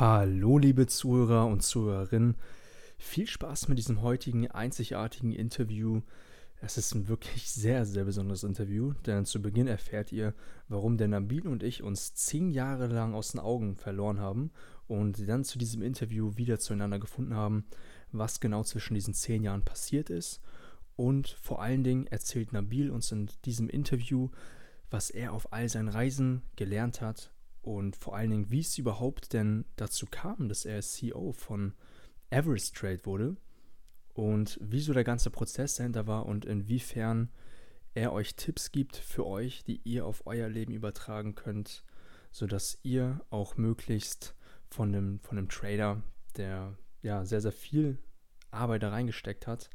Hallo, liebe Zuhörer und Zuhörerinnen. Viel Spaß mit diesem heutigen einzigartigen Interview. Es ist ein wirklich sehr, sehr besonderes Interview, denn zu Beginn erfährt ihr, warum der Nabil und ich uns zehn Jahre lang aus den Augen verloren haben und dann zu diesem Interview wieder zueinander gefunden haben, was genau zwischen diesen zehn Jahren passiert ist. Und vor allen Dingen erzählt Nabil uns in diesem Interview, was er auf all seinen Reisen gelernt hat und vor allen Dingen, wie es überhaupt denn dazu kam, dass er CEO von Everest Trade wurde und wieso der ganze Prozess dahinter war und inwiefern er euch Tipps gibt für euch, die ihr auf euer Leben übertragen könnt, sodass ihr auch möglichst von einem, von einem Trader, der ja sehr, sehr viel Arbeit da reingesteckt hat,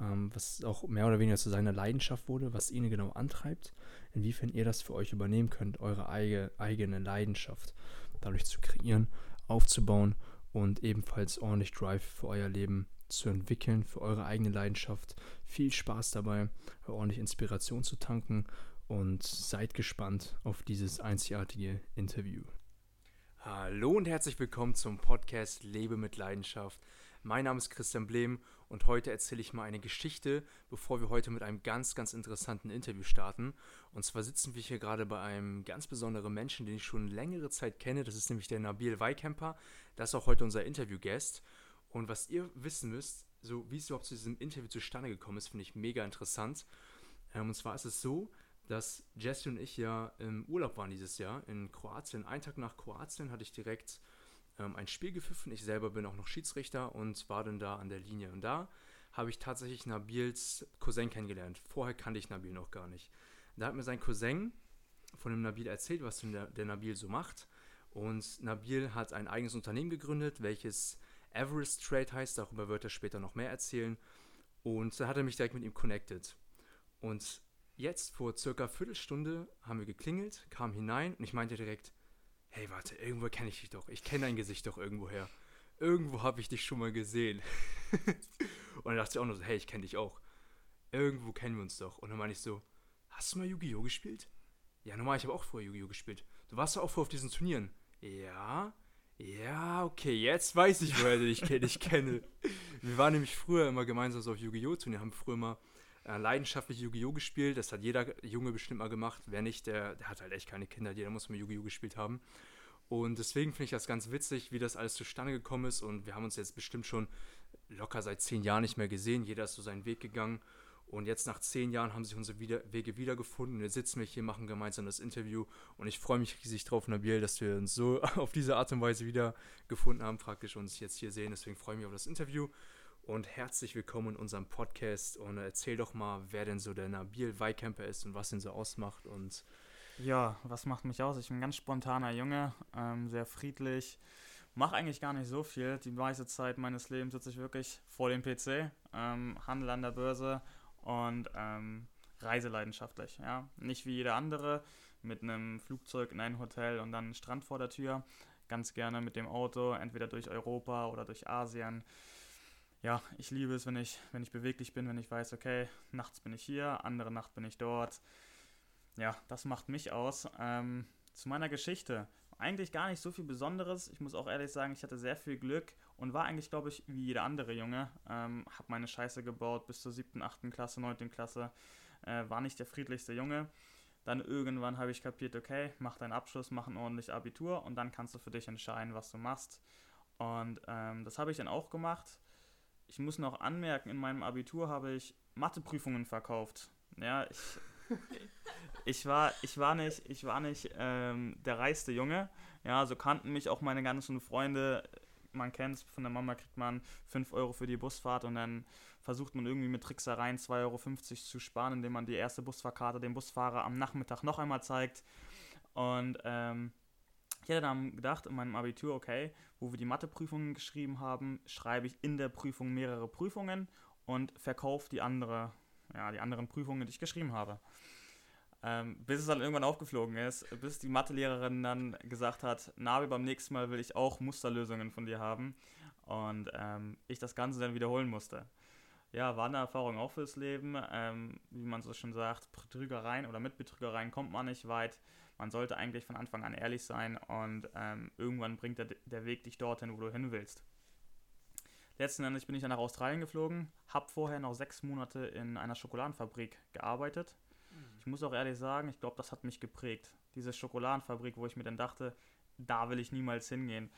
ähm, was auch mehr oder weniger zu seiner Leidenschaft wurde, was ihn genau antreibt, inwiefern ihr das für euch übernehmen könnt, eure eigene, eigene Leidenschaft dadurch zu kreieren, aufzubauen und ebenfalls ordentlich Drive für euer Leben zu entwickeln, für eure eigene Leidenschaft. Viel Spaß dabei, ordentlich Inspiration zu tanken und seid gespannt auf dieses einzigartige Interview. Hallo und herzlich willkommen zum Podcast Lebe mit Leidenschaft. Mein Name ist Christian Blehm und heute erzähle ich mal eine Geschichte, bevor wir heute mit einem ganz, ganz interessanten Interview starten. Und zwar sitzen wir hier gerade bei einem ganz besonderen Menschen, den ich schon längere Zeit kenne. Das ist nämlich der Nabil Weikemper. Das ist auch heute unser Interviewgast. Und was ihr wissen müsst, so wie es überhaupt zu diesem Interview zustande gekommen ist, finde ich mega interessant. Ähm, und zwar ist es so, dass Jesse und ich ja im Urlaub waren dieses Jahr in Kroatien. Einen Tag nach Kroatien hatte ich direkt ähm, ein Spiel gepfiffen. Ich selber bin auch noch Schiedsrichter und war dann da an der Linie. Und da habe ich tatsächlich Nabils Cousin kennengelernt. Vorher kannte ich Nabil noch gar nicht. Da hat mir sein Cousin von dem Nabil erzählt, was der, der Nabil so macht. Und Nabil hat ein eigenes Unternehmen gegründet, welches Everest Trade heißt. Darüber wird er später noch mehr erzählen. Und da hat er mich direkt mit ihm connected. Und jetzt, vor circa Viertelstunde, haben wir geklingelt, kam hinein und ich meinte direkt, hey, warte, irgendwo kenne ich dich doch. Ich kenne dein Gesicht doch irgendwoher. Irgendwo habe ich dich schon mal gesehen. und dann dachte ich auch nur so, hey, ich kenne dich auch. Irgendwo kennen wir uns doch. Und dann meine ich so, hast du mal Yu-Gi-Oh! gespielt? Ja, normal, ich habe auch vorher Yu-Gi-Oh! gespielt. Du warst ja auch vorher auf diesen Turnieren. Ja, ja, okay, jetzt weiß ich, woher ich dich kenne. Wir waren nämlich früher immer gemeinsam so auf Yu-Gi-Oh! Turnier, haben früher immer äh, leidenschaftlich Yu-Gi-Oh! gespielt. Das hat jeder Junge bestimmt mal gemacht. Wer nicht, der, der hat halt echt keine Kinder. Jeder muss mal Yu-Gi-Oh! gespielt haben. Und deswegen finde ich das ganz witzig, wie das alles zustande gekommen ist. Und wir haben uns jetzt bestimmt schon locker seit zehn Jahren nicht mehr gesehen. Jeder ist so seinen Weg gegangen. Und jetzt nach zehn Jahren haben sich unsere wieder Wege wiedergefunden. Wir sitzen wir hier, machen gemeinsam das Interview. Und ich freue mich riesig drauf, Nabil, dass wir uns so auf diese Art und Weise wiedergefunden haben, praktisch uns jetzt hier sehen. Deswegen freue ich mich auf das Interview und herzlich willkommen in unserem Podcast und erzähl doch mal, wer denn so der Nabil Weikemper ist und was ihn so ausmacht und ja, was macht mich aus? Ich bin ein ganz spontaner Junge, ähm, sehr friedlich, mache eigentlich gar nicht so viel. Die meiste Zeit meines Lebens sitze ich wirklich vor dem PC, ähm, handle an der Börse und ähm, reise leidenschaftlich. Ja? Nicht wie jeder andere mit einem Flugzeug in ein Hotel und dann einen Strand vor der Tür. Ganz gerne mit dem Auto, entweder durch Europa oder durch Asien ja, ich liebe es, wenn ich, wenn ich beweglich bin, wenn ich weiß, okay, nachts bin ich hier, andere Nacht bin ich dort. Ja, das macht mich aus. Ähm, zu meiner Geschichte. Eigentlich gar nicht so viel Besonderes. Ich muss auch ehrlich sagen, ich hatte sehr viel Glück und war eigentlich, glaube ich, wie jeder andere Junge. Ähm, hab meine Scheiße gebaut bis zur siebten, achten Klasse, neunten Klasse. Äh, war nicht der friedlichste Junge. Dann irgendwann habe ich kapiert, okay, mach deinen Abschluss, mach ein ordentliches Abitur und dann kannst du für dich entscheiden, was du machst. Und ähm, das habe ich dann auch gemacht ich muss noch anmerken, in meinem Abitur habe ich Matheprüfungen verkauft. Ja, ich, ich war, ich war nicht, ich war nicht ähm, der reichste Junge. Ja, so kannten mich auch meine ganzen Freunde. Man kennt es, von der Mama kriegt man 5 Euro für die Busfahrt und dann versucht man irgendwie mit Tricksereien 2,50 Euro zu sparen, indem man die erste Busfahrkarte dem Busfahrer am Nachmittag noch einmal zeigt. Und ähm, ich hätte dann gedacht in meinem Abitur, okay, wo wir die Matheprüfungen geschrieben haben, schreibe ich in der Prüfung mehrere Prüfungen und verkaufe die andere, ja, die anderen Prüfungen, die ich geschrieben habe. Ähm, bis es dann irgendwann aufgeflogen ist, bis die Mathelehrerin dann gesagt hat, Navi, beim nächsten Mal will ich auch Musterlösungen von dir haben und ähm, ich das Ganze dann wiederholen musste. Ja, war eine Erfahrung auch fürs Leben. Ähm, wie man so schon sagt, Betrügereien oder mit Betrügereien kommt man nicht weit. Man sollte eigentlich von Anfang an ehrlich sein und ähm, irgendwann bringt der, der Weg dich dorthin, wo du hin willst. Letzten Endes bin ich dann nach Australien geflogen, habe vorher noch sechs Monate in einer Schokoladenfabrik gearbeitet. Mhm. Ich muss auch ehrlich sagen, ich glaube, das hat mich geprägt. Diese Schokoladenfabrik, wo ich mir dann dachte, da will ich niemals hingehen.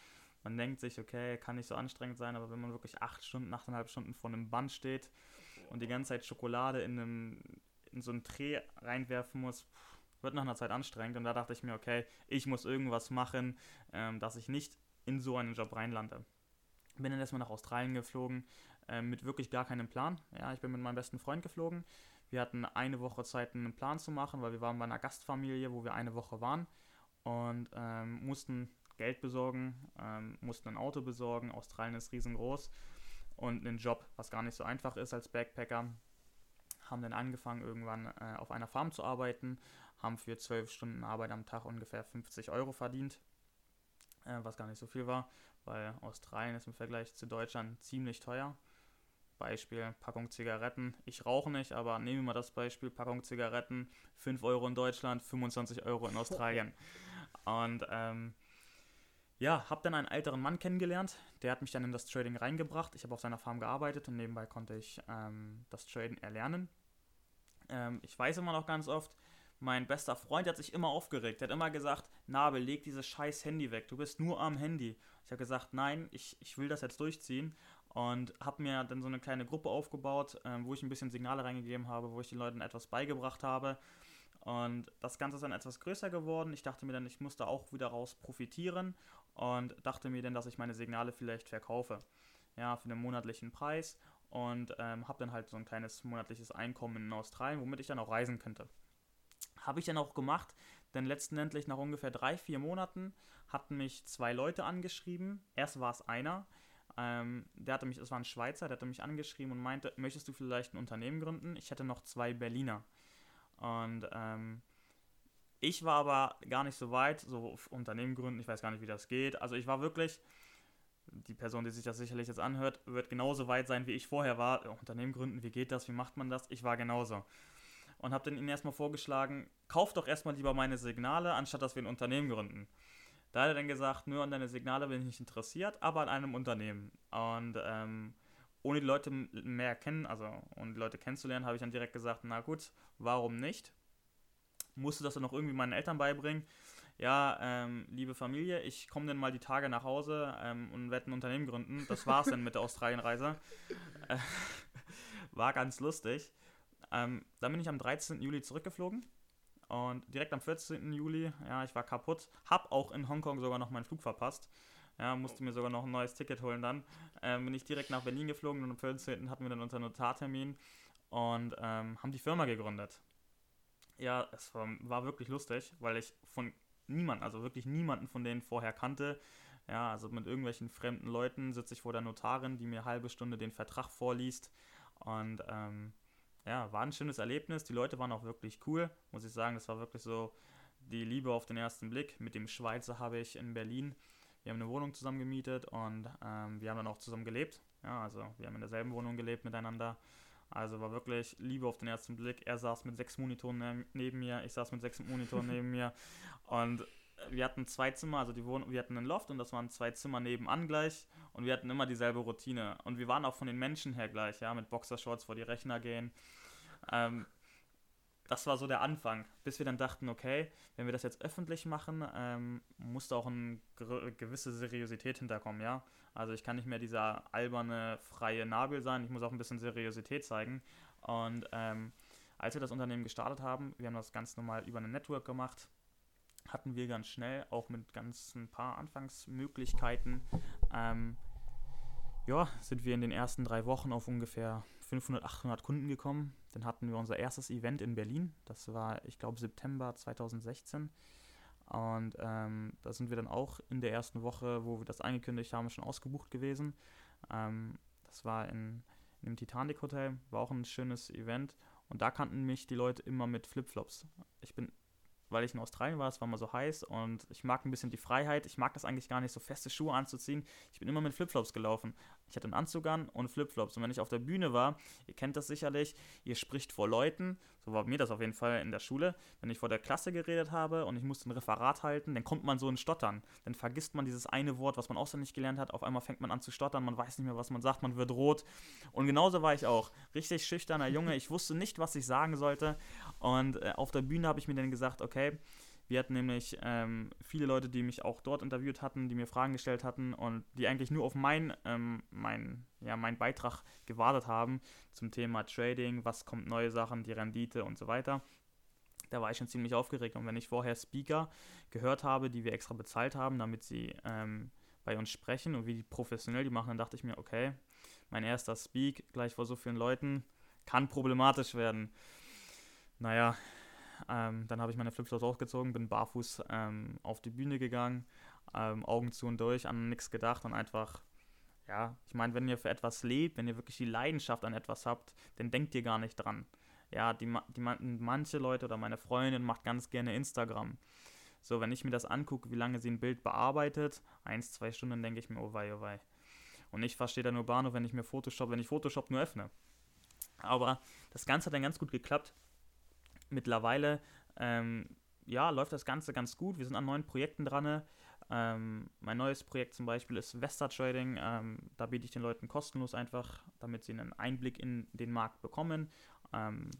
Man denkt sich, okay, kann nicht so anstrengend sein, aber wenn man wirklich acht Stunden, achteinhalb Stunden vor einem Band steht und die ganze Zeit Schokolade in, einem, in so ein Tray reinwerfen muss, wird nach einer Zeit anstrengend. Und da dachte ich mir, okay, ich muss irgendwas machen, ähm, dass ich nicht in so einen Job reinlande. Bin dann erstmal nach Australien geflogen, äh, mit wirklich gar keinem Plan. Ja, ich bin mit meinem besten Freund geflogen. Wir hatten eine Woche Zeit, einen Plan zu machen, weil wir waren bei einer Gastfamilie, wo wir eine Woche waren und ähm, mussten Geld besorgen, ähm, mussten ein Auto besorgen. Australien ist riesengroß und einen Job, was gar nicht so einfach ist als Backpacker. Haben dann angefangen, irgendwann äh, auf einer Farm zu arbeiten, haben für zwölf Stunden Arbeit am Tag ungefähr 50 Euro verdient, äh, was gar nicht so viel war, weil Australien ist im Vergleich zu Deutschland ziemlich teuer. Beispiel Packung Zigaretten. Ich rauche nicht, aber nehmen wir mal das Beispiel: Packung Zigaretten, 5 Euro in Deutschland, 25 Euro in Australien. Und ähm, ja, habe dann einen älteren Mann kennengelernt, der hat mich dann in das Trading reingebracht. Ich habe auf seiner Farm gearbeitet und nebenbei konnte ich ähm, das Traden erlernen. Ähm, ich weiß immer noch ganz oft, mein bester Freund hat sich immer aufgeregt. Der hat immer gesagt, Nabel, leg dieses scheiß Handy weg, du bist nur am Handy. Ich habe gesagt, nein, ich, ich will das jetzt durchziehen und habe mir dann so eine kleine Gruppe aufgebaut, ähm, wo ich ein bisschen Signale reingegeben habe, wo ich den Leuten etwas beigebracht habe und das Ganze ist dann etwas größer geworden. Ich dachte mir dann, ich muss da auch wieder raus profitieren und dachte mir dann, dass ich meine Signale vielleicht verkaufe. Ja, für einen monatlichen Preis und ähm, habe dann halt so ein kleines monatliches Einkommen in Australien, womit ich dann auch reisen könnte. Habe ich dann auch gemacht, denn letztendlich nach ungefähr drei, vier Monaten hatten mich zwei Leute angeschrieben. Erst war es einer, ähm, der hatte mich, es war ein Schweizer, der hatte mich angeschrieben und meinte, möchtest du vielleicht ein Unternehmen gründen? Ich hätte noch zwei Berliner. Und ähm, ich war aber gar nicht so weit, so Unternehmen gründen, ich weiß gar nicht, wie das geht. Also ich war wirklich, die Person, die sich das sicherlich jetzt anhört, wird genauso weit sein, wie ich vorher war. Unternehmen gründen, wie geht das, wie macht man das? Ich war genauso. Und habe dann ihnen erstmal vorgeschlagen, kauf doch erstmal lieber meine Signale, anstatt dass wir ein Unternehmen gründen. Da hat er dann gesagt, nur an deine Signale bin ich nicht interessiert, aber an einem Unternehmen. Und ähm, ohne die Leute mehr kennen, also ohne die Leute kennenzulernen, habe ich dann direkt gesagt, na gut, warum nicht? Musste das dann noch irgendwie meinen Eltern beibringen. Ja, ähm, liebe Familie, ich komme dann mal die Tage nach Hause ähm, und werde ein Unternehmen gründen. Das war es dann mit der Australienreise. Äh, war ganz lustig. Ähm, dann bin ich am 13. Juli zurückgeflogen und direkt am 14. Juli, ja, ich war kaputt, habe auch in Hongkong sogar noch meinen Flug verpasst. Ja, musste mir sogar noch ein neues Ticket holen dann. Ähm, bin ich direkt nach Berlin geflogen und am 14. hatten wir dann unseren Notartermin und ähm, haben die Firma gegründet. Ja, es war, war wirklich lustig, weil ich von niemandem, also wirklich niemanden von denen vorher kannte. Ja, also mit irgendwelchen fremden Leuten sitze ich vor der Notarin, die mir halbe Stunde den Vertrag vorliest. Und ähm, ja, war ein schönes Erlebnis. Die Leute waren auch wirklich cool, muss ich sagen. Das war wirklich so die Liebe auf den ersten Blick. Mit dem Schweizer habe ich in Berlin wir haben eine Wohnung zusammen gemietet und ähm, wir haben dann auch zusammen gelebt. Ja, also wir haben in derselben Wohnung gelebt miteinander. Also war wirklich Liebe auf den ersten Blick. Er saß mit sechs Monitoren ne neben mir, ich saß mit sechs Monitoren neben mir. Und wir hatten zwei Zimmer, also die Wohnung, wir hatten einen Loft und das waren zwei Zimmer nebenan gleich und wir hatten immer dieselbe Routine. Und wir waren auch von den Menschen her gleich, ja, mit Boxershorts vor die Rechner gehen. Ähm, das war so der Anfang, bis wir dann dachten, okay, wenn wir das jetzt öffentlich machen, ähm, muss da auch eine gewisse Seriosität hinterkommen, ja. Also ich kann nicht mehr dieser alberne, freie Nabel sein, ich muss auch ein bisschen Seriosität zeigen. Und ähm, als wir das Unternehmen gestartet haben, wir haben das ganz normal über eine Network gemacht, hatten wir ganz schnell, auch mit ganz ein paar Anfangsmöglichkeiten, ähm, ja, sind wir in den ersten drei Wochen auf ungefähr 500, 800 Kunden gekommen. Dann hatten wir unser erstes Event in Berlin. Das war, ich glaube, September 2016. Und ähm, da sind wir dann auch in der ersten Woche, wo wir das angekündigt haben, schon ausgebucht gewesen. Ähm, das war in, in dem Titanic Hotel, war auch ein schönes Event. Und da kannten mich die Leute immer mit Flipflops. Ich bin weil ich in Australien war, es war mal so heiß und ich mag ein bisschen die Freiheit. Ich mag das eigentlich gar nicht, so feste Schuhe anzuziehen. Ich bin immer mit Flipflops gelaufen. Ich hatte einen Anzug an und Flipflops. Und wenn ich auf der Bühne war, ihr kennt das sicherlich, ihr spricht vor Leuten, so war mir das auf jeden Fall in der Schule, wenn ich vor der Klasse geredet habe und ich musste ein Referat halten, dann kommt man so in Stottern. Dann vergisst man dieses eine Wort, was man auswendig gelernt hat, auf einmal fängt man an zu stottern, man weiß nicht mehr, was man sagt, man wird rot. Und genauso war ich auch. Richtig schüchterner Junge, ich wusste nicht, was ich sagen sollte. Und äh, auf der Bühne habe ich mir dann gesagt, okay, wir hatten nämlich ähm, viele Leute, die mich auch dort interviewt hatten, die mir Fragen gestellt hatten und die eigentlich nur auf mein, ähm, mein, ja, meinen Beitrag gewartet haben zum Thema Trading, was kommt neue Sachen, die Rendite und so weiter. Da war ich schon ziemlich aufgeregt. Und wenn ich vorher Speaker gehört habe, die wir extra bezahlt haben, damit sie ähm, bei uns sprechen und wie die professionell die machen, dann dachte ich mir, okay, mein erster Speak gleich vor so vielen Leuten kann problematisch werden. Naja, ähm, dann habe ich meine Flipflops ausgezogen, bin barfuß ähm, auf die Bühne gegangen, ähm, Augen zu und durch, an nichts gedacht und einfach, ja, ich meine, wenn ihr für etwas lebt, wenn ihr wirklich die Leidenschaft an etwas habt, dann denkt ihr gar nicht dran. Ja, die, die manche Leute oder meine Freundin macht ganz gerne Instagram. So, wenn ich mir das angucke, wie lange sie ein Bild bearbeitet, eins, zwei Stunden, denke ich mir, oh wei, oh wei. Und ich verstehe da nur Bahnhof, wenn ich mir Photoshop, wenn ich Photoshop nur öffne. Aber das Ganze hat dann ganz gut geklappt mittlerweile ähm, ja, läuft das Ganze ganz gut. Wir sind an neuen Projekten dran. Ähm, mein neues Projekt zum Beispiel ist Vesta Trading. Ähm, da biete ich den Leuten kostenlos einfach, damit sie einen Einblick in den Markt bekommen. Ähm,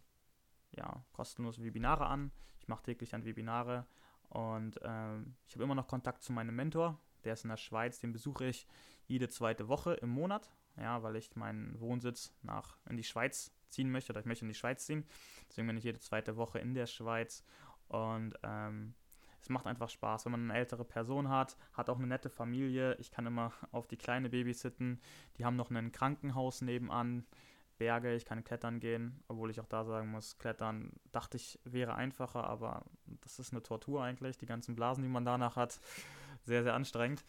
ja, kostenlos Webinare an. Ich mache täglich dann Webinare und ähm, ich habe immer noch Kontakt zu meinem Mentor. Der ist in der Schweiz, den besuche ich jede zweite Woche im Monat, ja, weil ich meinen Wohnsitz nach in die Schweiz ziehen möchte oder ich möchte in die Schweiz ziehen. Deswegen bin ich jede zweite Woche in der Schweiz und ähm, es macht einfach Spaß, wenn man eine ältere Person hat, hat auch eine nette Familie. Ich kann immer auf die kleine babysitten. Die haben noch ein Krankenhaus nebenan, Berge, ich kann klettern gehen, obwohl ich auch da sagen muss, klettern dachte ich wäre einfacher, aber das ist eine Tortur eigentlich, die ganzen Blasen, die man danach hat, sehr, sehr anstrengend.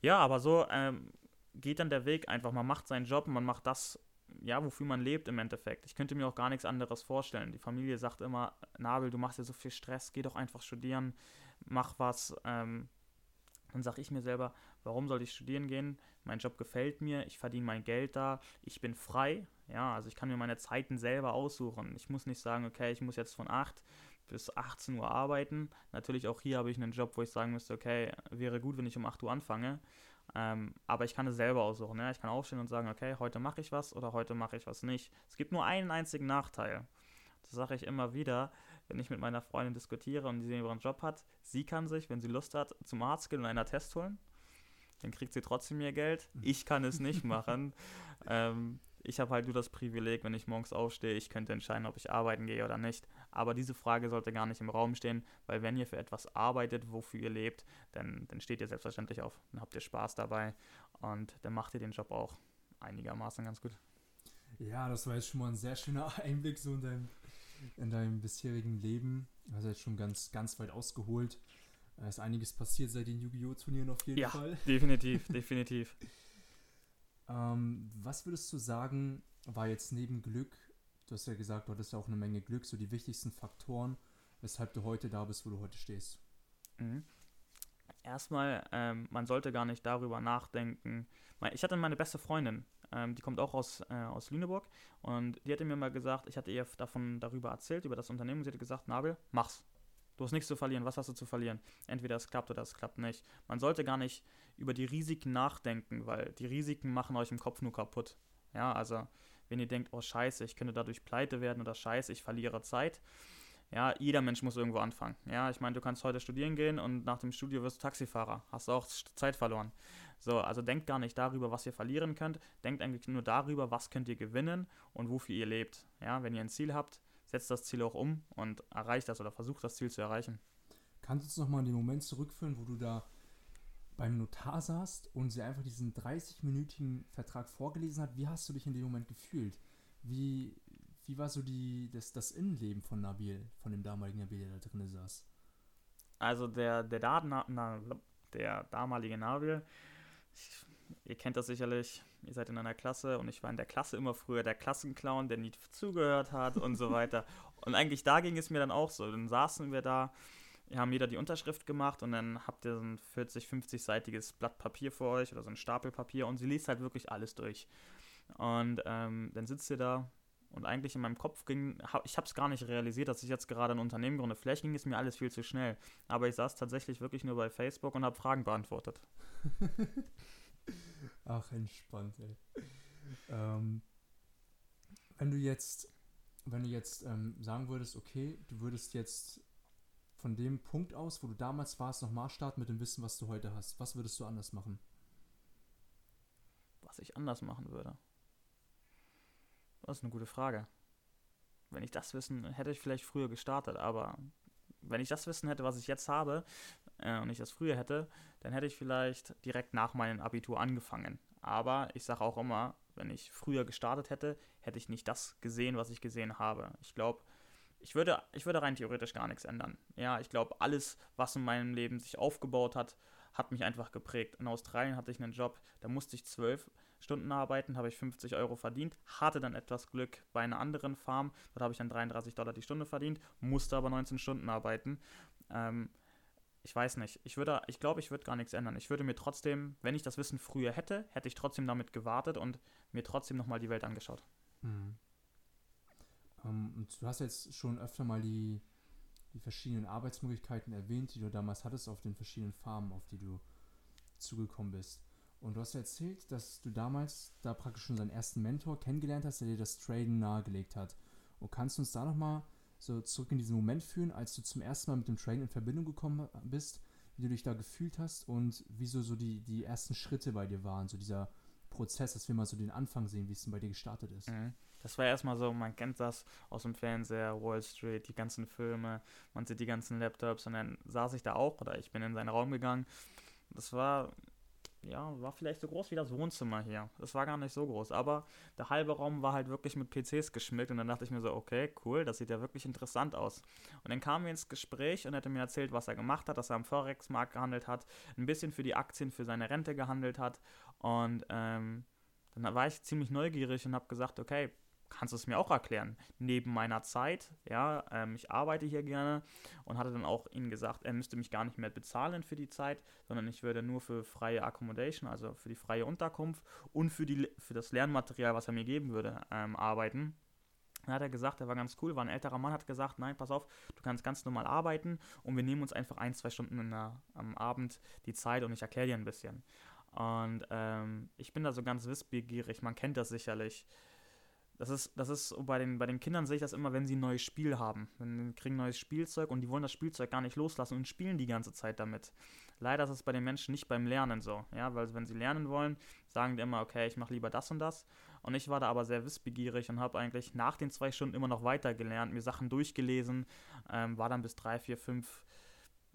Ja, aber so ähm, geht dann der Weg einfach, man macht seinen Job, man macht das, ja, wofür man lebt im Endeffekt. Ich könnte mir auch gar nichts anderes vorstellen. Die Familie sagt immer, Nabel, du machst ja so viel Stress, geh doch einfach studieren, mach was. Ähm, dann sage ich mir selber, warum soll ich studieren gehen? Mein Job gefällt mir, ich verdiene mein Geld da, ich bin frei, ja, also ich kann mir meine Zeiten selber aussuchen. Ich muss nicht sagen, okay, ich muss jetzt von 8 bis 18 Uhr arbeiten. Natürlich auch hier habe ich einen Job, wo ich sagen müsste, okay, wäre gut, wenn ich um 8 Uhr anfange. Ähm, aber ich kann es selber aussuchen. Ja? Ich kann aufstehen und sagen, okay, heute mache ich was oder heute mache ich was nicht. Es gibt nur einen einzigen Nachteil. Das sage ich immer wieder, wenn ich mit meiner Freundin diskutiere und sie ihren Job hat. Sie kann sich, wenn sie Lust hat, zum Arzt gehen und einen Test holen. Dann kriegt sie trotzdem ihr Geld. Ich kann es nicht machen. ähm, ich habe halt nur das Privileg, wenn ich morgens aufstehe, ich könnte entscheiden, ob ich arbeiten gehe oder nicht. Aber diese Frage sollte gar nicht im Raum stehen, weil wenn ihr für etwas arbeitet, wofür ihr lebt, dann, dann steht ihr selbstverständlich auf, dann habt ihr Spaß dabei und dann macht ihr den Job auch einigermaßen ganz gut. Ja, das war jetzt schon mal ein sehr schöner Einblick so in deinem, in deinem bisherigen Leben. Du hast jetzt schon ganz, ganz weit ausgeholt. Da ist einiges passiert seit den Yu-Gi-Oh! Turnieren auf jeden ja, Fall. Ja, definitiv, definitiv. Ähm, was würdest du sagen, war jetzt neben Glück, du hast ja gesagt, du hattest ja auch eine Menge Glück, so die wichtigsten Faktoren, weshalb du heute da bist, wo du heute stehst? Mhm. Erstmal, ähm, man sollte gar nicht darüber nachdenken. Ich hatte meine beste Freundin, ähm, die kommt auch aus, äh, aus Lüneburg und die hatte mir mal gesagt, ich hatte ihr davon darüber erzählt, über das Unternehmen, sie hatte gesagt, Nabel, mach's. Du hast nichts zu verlieren. Was hast du zu verlieren? Entweder es klappt oder es klappt nicht. Man sollte gar nicht über die Risiken nachdenken, weil die Risiken machen euch im Kopf nur kaputt. Ja, also wenn ihr denkt, oh scheiße, ich könnte dadurch pleite werden oder scheiße, ich verliere Zeit. Ja, jeder Mensch muss irgendwo anfangen. Ja, ich meine, du kannst heute studieren gehen und nach dem Studio wirst du Taxifahrer. Hast du auch Zeit verloren. So, also denkt gar nicht darüber, was ihr verlieren könnt. Denkt eigentlich nur darüber, was könnt ihr gewinnen und wofür ihr lebt. Ja, wenn ihr ein Ziel habt, setzt das Ziel auch um und erreicht das oder versucht das Ziel zu erreichen. Kannst du uns nochmal an den Moment zurückführen, wo du da beim Notar saßt und sie einfach diesen 30-minütigen Vertrag vorgelesen hat? Wie hast du dich in dem Moment gefühlt? Wie, wie war so die, das, das Innenleben von Nabil, von dem damaligen Nabil, der da drin saß? Also der, der, da, na, der damalige Nabil, ich, ihr kennt das sicherlich, ihr seid in einer Klasse und ich war in der Klasse immer früher der Klassenclown, der nie zugehört hat und so weiter. Und eigentlich da ging es mir dann auch so. Dann saßen wir da haben jeder die Unterschrift gemacht und dann habt ihr so ein 40, 50-seitiges Blatt Papier vor euch oder so ein Stapel Papier und sie liest halt wirklich alles durch. Und ähm, dann sitzt ihr da und eigentlich in meinem Kopf ging, ich habe es gar nicht realisiert, dass ich jetzt gerade ein Unternehmen gründe. Vielleicht ging es mir alles viel zu schnell. Aber ich saß tatsächlich wirklich nur bei Facebook und habe Fragen beantwortet. Ach, entspannt, ey. Ähm, wenn du jetzt, wenn du jetzt ähm, sagen würdest, okay, du würdest jetzt von dem Punkt aus, wo du damals warst, nochmal starten mit dem Wissen, was du heute hast, was würdest du anders machen? Was ich anders machen würde. Das ist eine gute Frage. Wenn ich das Wissen, hätte ich vielleicht früher gestartet, aber wenn ich das Wissen hätte, was ich jetzt habe, äh, und ich das früher hätte, dann hätte ich vielleicht direkt nach meinem Abitur angefangen. Aber ich sage auch immer, wenn ich früher gestartet hätte, hätte ich nicht das gesehen, was ich gesehen habe. Ich glaube, ich würde, ich würde rein theoretisch gar nichts ändern. Ja, ich glaube, alles, was in meinem Leben sich aufgebaut hat, hat mich einfach geprägt. In Australien hatte ich einen Job, da musste ich zwölf Stunden arbeiten, habe ich 50 Euro verdient, hatte dann etwas Glück bei einer anderen Farm, dort habe ich dann 33 Dollar die Stunde verdient, musste aber 19 Stunden arbeiten. Ähm, ich weiß nicht. Ich würde, ich glaube, ich würde gar nichts ändern. Ich würde mir trotzdem, wenn ich das Wissen früher hätte, hätte ich trotzdem damit gewartet und mir trotzdem nochmal die Welt angeschaut. Mhm. Um, ähm, du hast jetzt schon öfter mal die, die verschiedenen Arbeitsmöglichkeiten erwähnt, die du damals hattest auf den verschiedenen Farmen, auf die du zugekommen bist. Und du hast erzählt, dass du damals da praktisch schon seinen ersten Mentor kennengelernt hast, der dir das Traden nahegelegt hat. Und kannst du uns da nochmal so zurück in diesen Moment führen, als du zum ersten Mal mit dem Traden in Verbindung gekommen bist, wie du dich da gefühlt hast und wieso so die, die ersten Schritte bei dir waren, so dieser Prozess, dass wir mal so den Anfang sehen, wie es denn bei dir gestartet ist. Mhm. Das war erstmal so, man kennt das aus dem Fernseher, Wall Street, die ganzen Filme, man sieht die ganzen Laptops und dann saß ich da auch oder ich bin in seinen Raum gegangen. Das war ja, war vielleicht so groß wie das Wohnzimmer hier. Das war gar nicht so groß, aber der halbe Raum war halt wirklich mit PCs geschmückt und dann dachte ich mir so, okay, cool, das sieht ja wirklich interessant aus. Und dann kamen wir ins Gespräch und er hat mir erzählt, was er gemacht hat, dass er am Forex-Markt gehandelt hat, ein bisschen für die Aktien, für seine Rente gehandelt hat und ähm, dann war ich ziemlich neugierig und habe gesagt, okay, kannst du es mir auch erklären? Neben meiner Zeit, ja, ähm, ich arbeite hier gerne und hatte dann auch ihm gesagt, er müsste mich gar nicht mehr bezahlen für die Zeit, sondern ich würde nur für freie Accommodation, also für die freie Unterkunft und für, die, für das Lernmaterial, was er mir geben würde, ähm, arbeiten. Dann hat er gesagt, er war ganz cool, war ein älterer Mann, hat gesagt, nein, pass auf, du kannst ganz normal arbeiten und wir nehmen uns einfach ein, zwei Stunden der, am Abend die Zeit und ich erkläre dir ein bisschen. Und ähm, ich bin da so ganz wissbegierig, man kennt das sicherlich. Das ist, das ist bei den, bei den Kindern sehe ich das immer, wenn sie ein neues Spiel haben. Wenn sie kriegen neues Spielzeug und die wollen das Spielzeug gar nicht loslassen und spielen die ganze Zeit damit. Leider ist es bei den Menschen nicht beim Lernen so, ja, weil wenn sie lernen wollen, sagen die immer, okay, ich mache lieber das und das. Und ich war da aber sehr wissbegierig und habe eigentlich nach den zwei Stunden immer noch weiter gelernt, mir Sachen durchgelesen, ähm, war dann bis drei, vier, fünf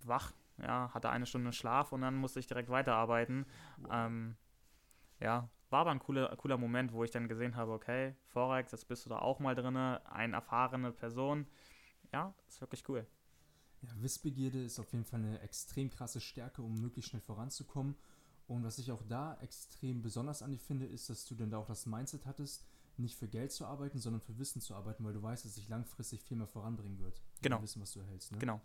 wach, ja, hatte eine Stunde Schlaf und dann musste ich direkt weiterarbeiten. Wow. Ähm, ja, war aber ein cooler, cooler Moment, wo ich dann gesehen habe, okay, Forex, jetzt bist du da auch mal drin, eine erfahrene Person. Ja, ist wirklich cool. Ja, Wissbegierde ist auf jeden Fall eine extrem krasse Stärke, um möglichst schnell voranzukommen. Und was ich auch da extrem besonders an dir finde, ist, dass du dann da auch das Mindset hattest, nicht für Geld zu arbeiten, sondern für Wissen zu arbeiten, weil du weißt, dass sich langfristig viel mehr voranbringen wird. Genau. Wissen, was du erhältst. Ne? Genau.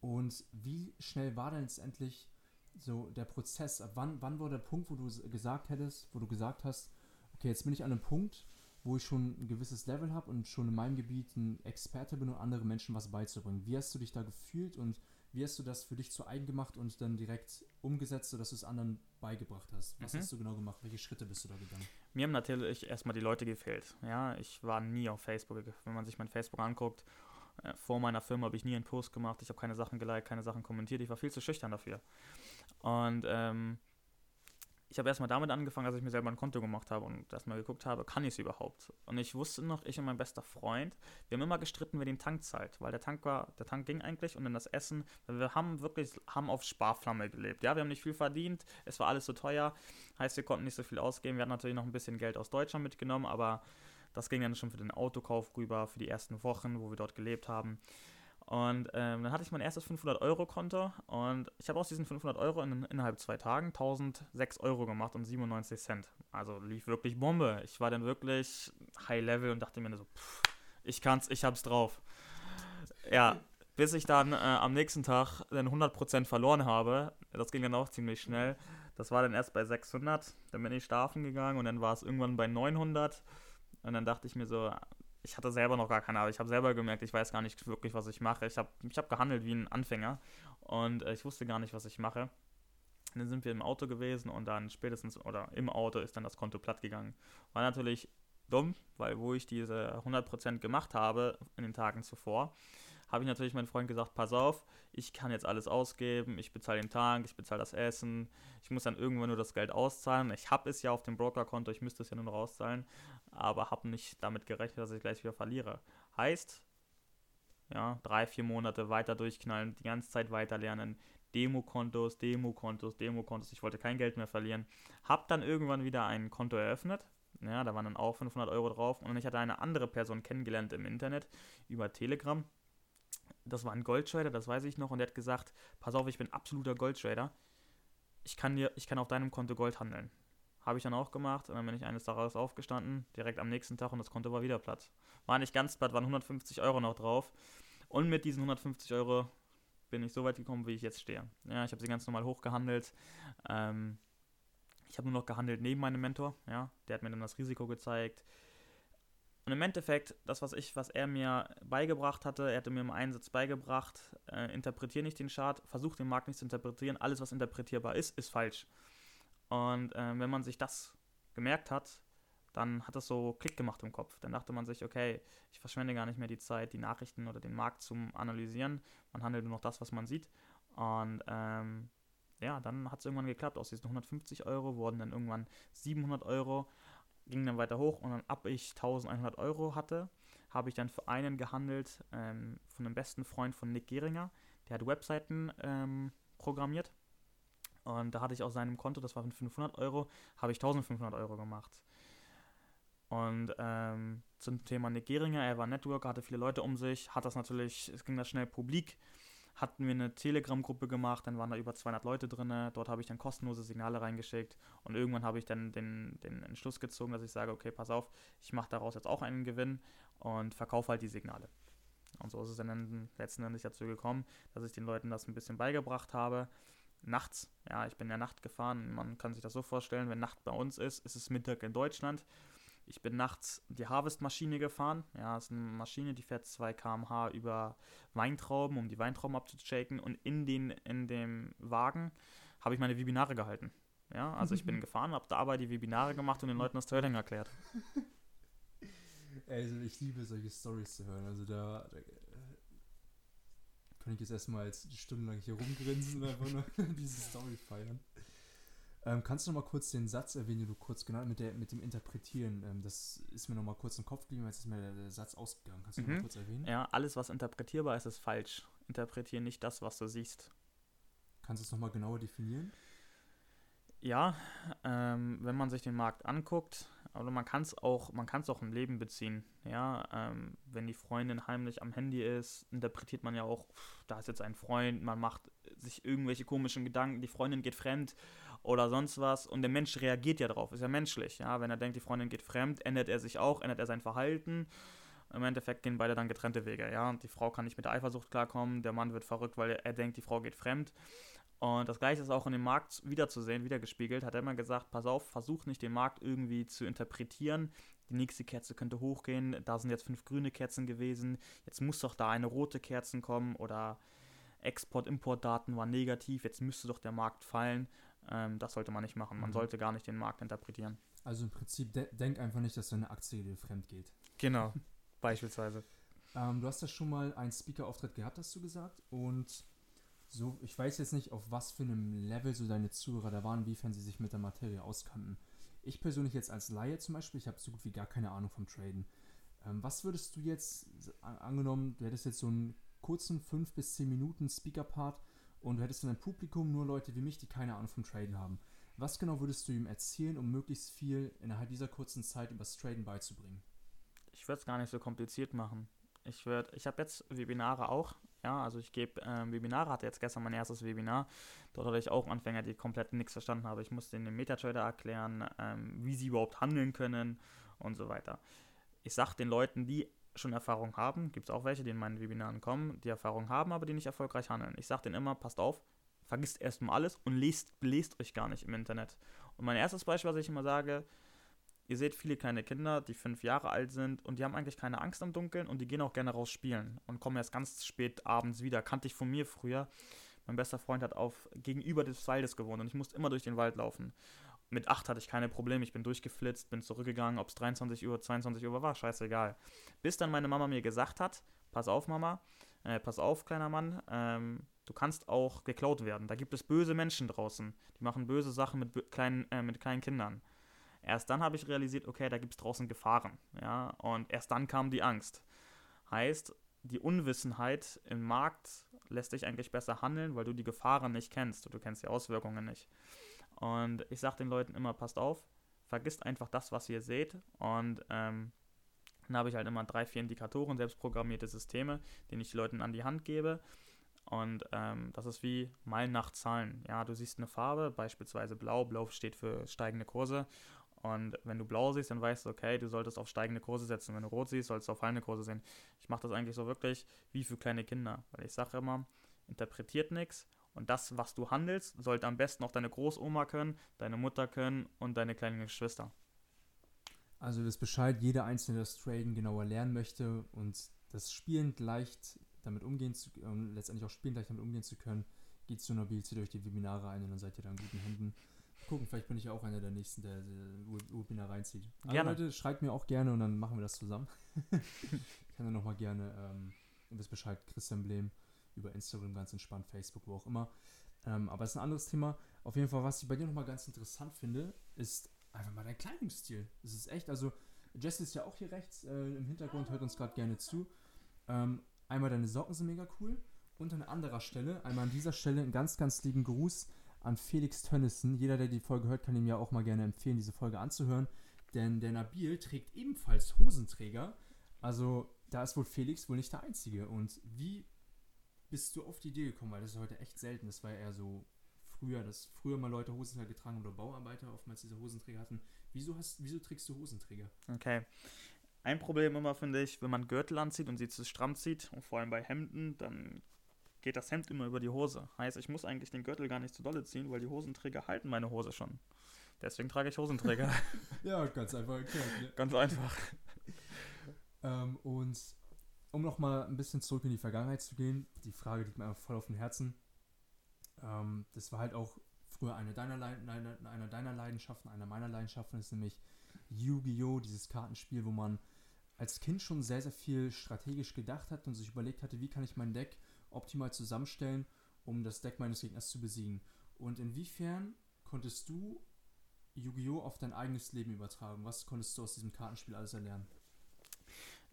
Und wie schnell war denn letztendlich so der Prozess, ab wann, wann war der Punkt, wo du gesagt hättest, wo du gesagt hast, okay, jetzt bin ich an einem Punkt, wo ich schon ein gewisses Level habe und schon in meinem Gebiet ein Experte bin, um anderen Menschen was beizubringen. Wie hast du dich da gefühlt und wie hast du das für dich zu eigen gemacht und dann direkt umgesetzt, sodass du es anderen beigebracht hast? Was mhm. hast du genau gemacht? Welche Schritte bist du da gegangen? Mir haben natürlich erstmal die Leute gefehlt. Ja, ich war nie auf Facebook. Wenn man sich mein Facebook anguckt, vor meiner Firma habe ich nie einen Post gemacht, ich habe keine Sachen geliked, keine Sachen kommentiert, ich war viel zu schüchtern dafür. Und ähm, ich habe erstmal damit angefangen, dass ich mir selber ein Konto gemacht habe und erstmal geguckt habe, kann ich es überhaupt? Und ich wusste noch, ich und mein bester Freund, wir haben immer gestritten, wer den Tank zahlt, weil der Tank war, der Tank ging eigentlich und dann das Essen, wir haben wirklich, haben auf Sparflamme gelebt. Ja, wir haben nicht viel verdient, es war alles so teuer, heißt, wir konnten nicht so viel ausgeben. Wir hatten natürlich noch ein bisschen Geld aus Deutschland mitgenommen, aber das ging dann schon für den Autokauf rüber, für die ersten Wochen, wo wir dort gelebt haben. Und ähm, dann hatte ich mein erstes 500-Euro-Konto und ich habe aus diesen 500 Euro in, innerhalb zwei Tagen 1006 Euro gemacht und 97 Cent. Also lief wirklich Bombe. Ich war dann wirklich High Level und dachte mir so, pff, ich kann's, ich hab's drauf. Ja, bis ich dann äh, am nächsten Tag dann 100% verloren habe. Das ging dann auch ziemlich schnell. Das war dann erst bei 600, dann bin ich schlafen gegangen und dann war es irgendwann bei 900. Und dann dachte ich mir so, ich hatte selber noch gar keine Ahnung. Ich habe selber gemerkt, ich weiß gar nicht wirklich, was ich mache. Ich habe ich hab gehandelt wie ein Anfänger und äh, ich wusste gar nicht, was ich mache. Und dann sind wir im Auto gewesen und dann spätestens, oder im Auto ist dann das Konto platt gegangen. War natürlich dumm, weil wo ich diese 100% gemacht habe in den Tagen zuvor, habe ich natürlich meinem Freund gesagt, pass auf, ich kann jetzt alles ausgeben, ich bezahle den Tank, ich bezahle das Essen, ich muss dann irgendwann nur das Geld auszahlen. Ich habe es ja auf dem Brokerkonto, ich müsste es ja nur noch auszahlen, aber habe nicht damit gerechnet, dass ich gleich wieder verliere. Heißt, ja, drei, vier Monate weiter durchknallen, die ganze Zeit weiter lernen, Demokontos, Demokontos, Demokontos. Ich wollte kein Geld mehr verlieren. Hab dann irgendwann wieder ein Konto eröffnet. Ja, da waren dann auch 500 Euro drauf. Und ich hatte eine andere Person kennengelernt im Internet über Telegram das war ein Goldtrader, das weiß ich noch, und der hat gesagt, pass auf, ich bin absoluter Goldtrader. Ich kann dir, ich kann auf deinem Konto Gold handeln. Habe ich dann auch gemacht und dann bin ich eines Tages aufgestanden, direkt am nächsten Tag und das Konto war wieder platt. War nicht ganz platt, waren 150 Euro noch drauf. Und mit diesen 150 Euro bin ich so weit gekommen, wie ich jetzt stehe. Ja, ich habe sie ganz normal hochgehandelt. Ähm, ich habe nur noch gehandelt neben meinem Mentor. Ja, der hat mir dann das Risiko gezeigt. Und im Endeffekt, das, was ich, was er mir beigebracht hatte, er hatte mir im Einsatz beigebracht, äh, interpretiere nicht den Chart, versuch den Markt nicht zu interpretieren, alles, was interpretierbar ist, ist falsch. Und äh, wenn man sich das gemerkt hat, dann hat das so Klick gemacht im Kopf. Dann dachte man sich, okay, ich verschwende gar nicht mehr die Zeit, die Nachrichten oder den Markt zum Analysieren. Man handelt nur noch das, was man sieht. Und ähm, ja, dann hat es irgendwann geklappt. Aus diesen 150 Euro wurden dann irgendwann 700 Euro ging dann weiter hoch und dann ab ich 1100 Euro hatte, habe ich dann für einen gehandelt ähm, von einem besten Freund von Nick Geringer. Der hat Webseiten ähm, programmiert und da hatte ich aus seinem Konto, das waren 500 Euro, habe ich 1500 Euro gemacht. Und ähm, zum Thema Nick Geringer, er war Networker, hatte viele Leute um sich, hat das natürlich, es ging das schnell publik hatten wir eine Telegram-Gruppe gemacht, dann waren da über 200 Leute drin. Dort habe ich dann kostenlose Signale reingeschickt und irgendwann habe ich dann den, den Entschluss gezogen, dass ich sage, okay, pass auf, ich mache daraus jetzt auch einen Gewinn und verkaufe halt die Signale. Und so ist es dann letzten Endes dazu gekommen, dass ich den Leuten das ein bisschen beigebracht habe. Nachts, ja, ich bin ja Nacht gefahren. Man kann sich das so vorstellen, wenn Nacht bei uns ist, ist es Mittag in Deutschland. Ich bin nachts die Harvest-Maschine gefahren. Ja, das ist eine Maschine, die fährt 2 km/h über Weintrauben, um die Weintrauben abzuschaken. Und in, den, in dem Wagen habe ich meine Webinare gehalten. Ja, also ich bin gefahren, habe dabei die Webinare gemacht und den Leuten das Trading erklärt. Also ich liebe solche Stories zu hören. Also da, kann ich jetzt erstmal stundenlang hier rumgrinsen und einfach nur diese Story feiern. Ähm, kannst du noch mal kurz den Satz erwähnen, den du kurz genannt mit, der, mit dem Interpretieren? Ähm, das ist mir noch mal kurz im Kopf geblieben, jetzt ist mir der, der Satz ausgegangen. Kannst du mhm. noch mal kurz erwähnen? Ja, alles, was interpretierbar ist, ist falsch. Interpretiere nicht das, was du siehst. Kannst du es noch mal genauer definieren? Ja, ähm, wenn man sich den Markt anguckt, aber man kann es auch, auch im Leben beziehen. Ja, ähm, wenn die Freundin heimlich am Handy ist, interpretiert man ja auch, da ist jetzt ein Freund, man macht sich irgendwelche komischen Gedanken, die Freundin geht fremd oder sonst was und der Mensch reagiert ja drauf, ist ja menschlich, ja, wenn er denkt, die Freundin geht fremd, ändert er sich auch, ändert er sein Verhalten. Im Endeffekt gehen beide dann getrennte Wege, ja. Und die Frau kann nicht mit der Eifersucht klarkommen, der Mann wird verrückt, weil er denkt, die Frau geht fremd. Und das gleiche ist auch in dem Markt wiederzusehen, wiedergespiegelt. Hat er immer gesagt, pass auf, versuch nicht den Markt irgendwie zu interpretieren. Die nächste Kerze könnte hochgehen, da sind jetzt fünf grüne Kerzen gewesen, jetzt muss doch da eine rote Kerze kommen oder Export-Import-Daten waren negativ, jetzt müsste doch der Markt fallen. Ähm, das sollte man nicht machen. Man mhm. sollte gar nicht den Markt interpretieren. Also im Prinzip, de denk einfach nicht, dass deine Aktie dir fremd geht. Genau, beispielsweise. Ähm, du hast ja schon mal einen Speaker-Auftritt gehabt, hast du gesagt. Und so, ich weiß jetzt nicht, auf was für einem Level so deine Zuhörer da waren, inwiefern sie sich mit der Materie auskannten. Ich persönlich jetzt als Laie zum Beispiel, ich habe so gut wie gar keine Ahnung vom Traden. Ähm, was würdest du jetzt, angenommen, du hättest jetzt so einen kurzen 5 bis 10 Minuten Speaker-Part und du hättest in deinem Publikum nur Leute wie mich, die keine Ahnung vom Traden haben. Was genau würdest du ihm erzählen, um möglichst viel innerhalb dieser kurzen Zeit über das Traden beizubringen? Ich würde es gar nicht so kompliziert machen. Ich ich habe jetzt Webinare auch, ja, also ich gebe ähm, Webinare, hatte jetzt gestern mein erstes Webinar. Dort hatte ich auch Anfänger, die komplett nichts verstanden haben. Ich musste den Metatrader erklären, ähm, wie sie überhaupt handeln können und so weiter. Ich sage den Leuten, die schon Erfahrung haben, gibt es auch welche, die in meinen Webinaren kommen, die Erfahrung haben, aber die nicht erfolgreich handeln. Ich sage denen immer, passt auf, vergisst erstmal alles und lest, lest euch gar nicht im Internet. Und mein erstes Beispiel, was ich immer sage, ihr seht viele kleine Kinder, die fünf Jahre alt sind und die haben eigentlich keine Angst am Dunkeln und die gehen auch gerne raus spielen und kommen erst ganz spät abends wieder. Kannte ich von mir früher. Mein bester Freund hat auf gegenüber des Waldes gewohnt und ich musste immer durch den Wald laufen. Mit acht hatte ich keine Probleme, ich bin durchgeflitzt, bin zurückgegangen, ob es 23 Uhr, 22 Uhr war, scheißegal. Bis dann meine Mama mir gesagt hat, pass auf Mama, äh, pass auf kleiner Mann, ähm, du kannst auch geklaut werden. Da gibt es böse Menschen draußen, die machen böse Sachen mit, kleinen, äh, mit kleinen Kindern. Erst dann habe ich realisiert, okay, da gibt es draußen Gefahren. Ja? Und erst dann kam die Angst. Heißt, die Unwissenheit im Markt lässt dich eigentlich besser handeln, weil du die Gefahren nicht kennst. Du kennst die Auswirkungen nicht. Und ich sage den Leuten immer, passt auf, vergisst einfach das, was ihr seht. Und ähm, dann habe ich halt immer drei, vier Indikatoren, selbstprogrammierte Systeme, die ich den Leuten an die Hand gebe. Und ähm, das ist wie Meilen nach Zahlen. Ja, du siehst eine Farbe, beispielsweise blau. Blau steht für steigende Kurse. Und wenn du blau siehst, dann weißt du, okay, du solltest auf steigende Kurse setzen. Wenn du rot siehst, solltest du auf fallende Kurse sehen. Ich mache das eigentlich so wirklich wie für kleine Kinder. Weil ich sage immer, interpretiert nichts. Und das, was du handelst, sollte am besten auch deine Großoma können, deine Mutter können und deine kleinen Geschwister. Also das Bescheid, jeder Einzelne das Traden genauer lernen möchte und das spielend leicht damit umgehen zu ähm, letztendlich auch spielend leicht damit umgehen zu können, geht zu Nabil, zieht euch die Webinare ein und dann seid ihr da in guten Händen gucken, vielleicht bin ich ja auch einer der nächsten, der, der Webinar reinzieht. Gerne. Leute, schreibt mir auch gerne und dann machen wir das zusammen. ich kann dann nochmal gerne, ähm, ihr wisst Bescheid, Christian Blehm über Instagram ganz entspannt, Facebook, wo auch immer. Ähm, aber es ist ein anderes Thema. Auf jeden Fall, was ich bei dir nochmal ganz interessant finde, ist einfach mal dein Kleidungsstil. Es ist echt, also Jesse ist ja auch hier rechts äh, im Hintergrund, hört uns gerade gerne zu. Ähm, einmal deine Socken sind mega cool und an anderer Stelle, einmal an dieser Stelle einen ganz, ganz lieben Gruß an Felix Tönnissen. Jeder, der die Folge hört, kann ihm ja auch mal gerne empfehlen, diese Folge anzuhören. Denn der Nabil trägt ebenfalls Hosenträger. Also da ist wohl Felix wohl nicht der Einzige. Und wie bist du auf die Idee gekommen? Weil das ist heute echt selten. Das war ja eher so früher, dass früher mal Leute Hosenträger getragen oder Bauarbeiter oftmals diese Hosenträger hatten. Wieso, hast, wieso trägst du Hosenträger? Okay. Ein Problem immer finde ich, wenn man Gürtel anzieht und sie zu stramm zieht, und vor allem bei Hemden, dann geht das Hemd immer über die Hose. Heißt, ich muss eigentlich den Gürtel gar nicht zu dolle ziehen, weil die Hosenträger halten meine Hose schon. Deswegen trage ich Hosenträger. ja, ganz einfach erklärt. Ne? Ganz einfach. ähm, und um nochmal ein bisschen zurück in die Vergangenheit zu gehen, die Frage liegt mir voll auf dem Herzen. Ähm, das war halt auch früher eine deiner, eine, eine deiner Leidenschaften, einer meiner Leidenschaften ist nämlich Yu-Gi-Oh!, dieses Kartenspiel, wo man als Kind schon sehr, sehr viel strategisch gedacht hat und sich überlegt hatte, wie kann ich mein Deck optimal zusammenstellen, um das Deck meines Gegners zu besiegen. Und inwiefern konntest du Yu-Gi-Oh! auf dein eigenes Leben übertragen? Was konntest du aus diesem Kartenspiel alles erlernen?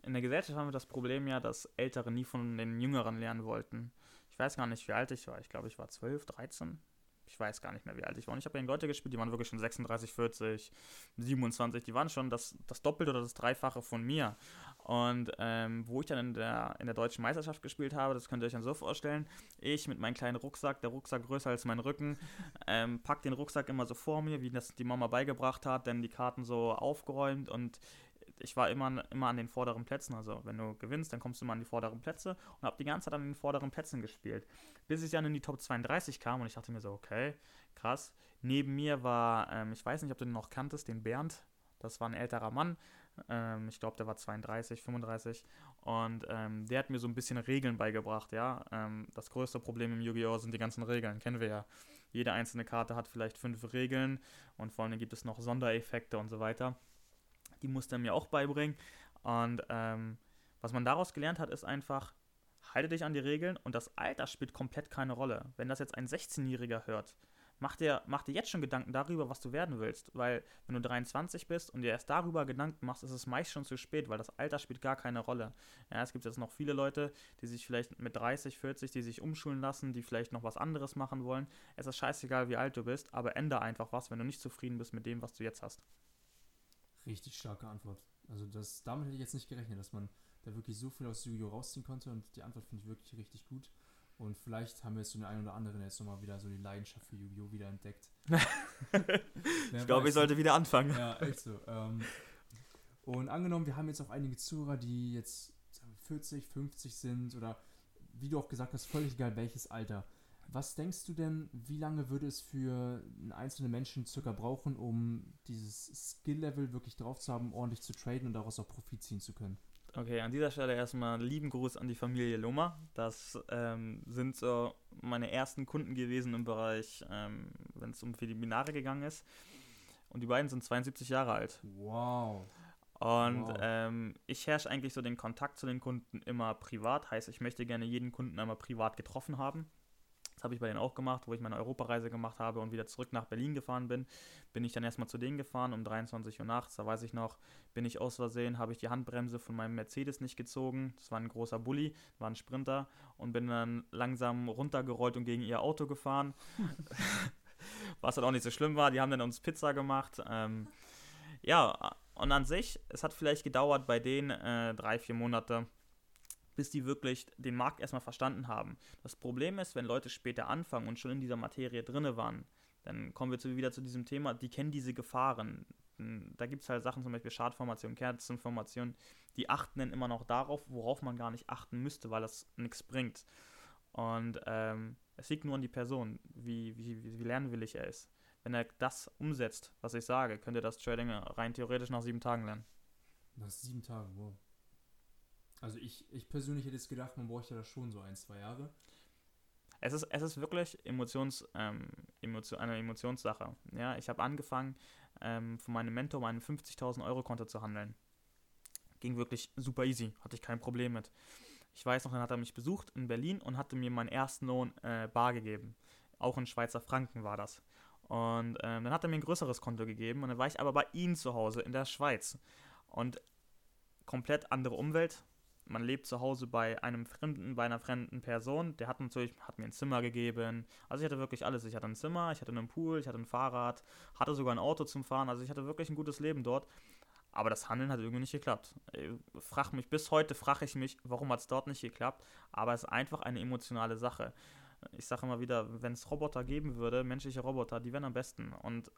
In der Gesellschaft haben wir das Problem ja, dass Ältere nie von den Jüngeren lernen wollten. Ich weiß gar nicht, wie alt ich war. Ich glaube, ich war 12, 13 ich weiß gar nicht mehr, wie alt ich war. Und ich habe gegen Leute gespielt, die waren wirklich schon 36, 40, 27, die waren schon das, das Doppelte oder das Dreifache von mir. Und ähm, wo ich dann in der, in der deutschen Meisterschaft gespielt habe, das könnt ihr euch dann so vorstellen, ich mit meinem kleinen Rucksack, der Rucksack größer als mein Rücken, ähm, pack den Rucksack immer so vor mir, wie das die Mama beigebracht hat, dann die Karten so aufgeräumt und ich war immer, immer an den vorderen Plätzen. Also wenn du gewinnst, dann kommst du immer an die vorderen Plätze und habe die ganze Zeit an den vorderen Plätzen gespielt. Bis ich dann in die Top 32 kam und ich dachte mir so, okay, krass. Neben mir war, ähm, ich weiß nicht, ob du den noch kanntest, den Bernd. Das war ein älterer Mann. Ähm, ich glaube, der war 32, 35. Und ähm, der hat mir so ein bisschen Regeln beigebracht, ja. Ähm, das größte Problem im Yu-Gi-Oh! sind die ganzen Regeln, kennen wir ja. Jede einzelne Karte hat vielleicht fünf Regeln und vor allem gibt es noch Sondereffekte und so weiter die musste er mir auch beibringen. Und ähm, was man daraus gelernt hat, ist einfach, halte dich an die Regeln und das Alter spielt komplett keine Rolle. Wenn das jetzt ein 16-Jähriger hört, mach dir, mach dir jetzt schon Gedanken darüber, was du werden willst. Weil wenn du 23 bist und dir erst darüber Gedanken machst, ist es meist schon zu spät, weil das Alter spielt gar keine Rolle. Ja, es gibt jetzt noch viele Leute, die sich vielleicht mit 30, 40, die sich umschulen lassen, die vielleicht noch was anderes machen wollen. Es ist scheißegal, wie alt du bist, aber ändere einfach was, wenn du nicht zufrieden bist mit dem, was du jetzt hast. Richtig starke Antwort. Also das, damit hätte ich jetzt nicht gerechnet, dass man da wirklich so viel aus Yu-Gi-Oh! rausziehen konnte und die Antwort finde ich wirklich richtig gut. Und vielleicht haben wir jetzt so den einen oder anderen jetzt nochmal wieder so die Leidenschaft für Yu-Gi-Oh! wieder entdeckt. ich glaube, ich sollte wieder anfangen. Ja, echt so. Ähm, und angenommen, wir haben jetzt auch einige Zuhörer, die jetzt 40, 50 sind oder wie du auch gesagt hast, völlig egal welches Alter. Was denkst du denn, wie lange würde es für einen einzelnen Menschen circa brauchen, um dieses Skill-Level wirklich drauf zu haben, ordentlich zu traden und daraus auch Profit ziehen zu können? Okay, an dieser Stelle erstmal lieben Gruß an die Familie Loma. Das ähm, sind so meine ersten Kunden gewesen im Bereich, ähm, wenn es um Webinare gegangen ist. Und die beiden sind 72 Jahre alt. Wow. Und wow. ähm, ich herrsche eigentlich so den Kontakt zu den Kunden immer privat. Heißt, ich möchte gerne jeden Kunden einmal privat getroffen haben. Das habe ich bei denen auch gemacht, wo ich meine Europareise gemacht habe und wieder zurück nach Berlin gefahren bin. Bin ich dann erstmal zu denen gefahren um 23 Uhr nachts. Da weiß ich noch, bin ich aus Versehen, habe ich die Handbremse von meinem Mercedes nicht gezogen. Das war ein großer Bulli, war ein Sprinter und bin dann langsam runtergerollt und gegen ihr Auto gefahren. Was dann auch nicht so schlimm war. Die haben dann uns Pizza gemacht. Ähm, ja, und an sich, es hat vielleicht gedauert bei denen äh, drei, vier Monate bis die wirklich den Markt erstmal verstanden haben. Das Problem ist, wenn Leute später anfangen und schon in dieser Materie drinne waren, dann kommen wir zu, wieder zu diesem Thema, die kennen diese Gefahren. Da gibt es halt Sachen, zum Beispiel Schadformation, Kerzenformation, die achten dann immer noch darauf, worauf man gar nicht achten müsste, weil das nichts bringt. Und ähm, es liegt nur an die Person, wie, wie, wie lernwillig er ist. Wenn er das umsetzt, was ich sage, könnte das Trading rein theoretisch nach sieben Tagen lernen. Nach sieben Tagen, wow. Also ich, ich persönlich hätte jetzt gedacht, man bräuchte da schon so ein, zwei Jahre. Es ist, es ist wirklich Emotions, ähm, Emotion, eine Emotionssache. Ja, ich habe angefangen, ähm, von meinem Mentor meinen 50.000 Euro Konto zu handeln. Ging wirklich super easy, hatte ich kein Problem mit. Ich weiß noch, dann hat er mich besucht in Berlin und hatte mir meinen ersten Lohn äh, bar gegeben. Auch in Schweizer Franken war das. Und ähm, dann hat er mir ein größeres Konto gegeben und dann war ich aber bei ihm zu Hause in der Schweiz. Und komplett andere Umwelt, man lebt zu Hause bei einem Fremden, bei einer fremden Person. Der hat natürlich, hat mir ein Zimmer gegeben. Also ich hatte wirklich alles. Ich hatte ein Zimmer, ich hatte einen Pool, ich hatte ein Fahrrad, hatte sogar ein Auto zum Fahren. Also ich hatte wirklich ein gutes Leben dort. Aber das Handeln hat irgendwie nicht geklappt. Ich frag mich, bis heute frage ich mich, warum hat es dort nicht geklappt. Aber es ist einfach eine emotionale Sache. Ich sage immer wieder, wenn es Roboter geben würde, menschliche Roboter, die wären am besten. Und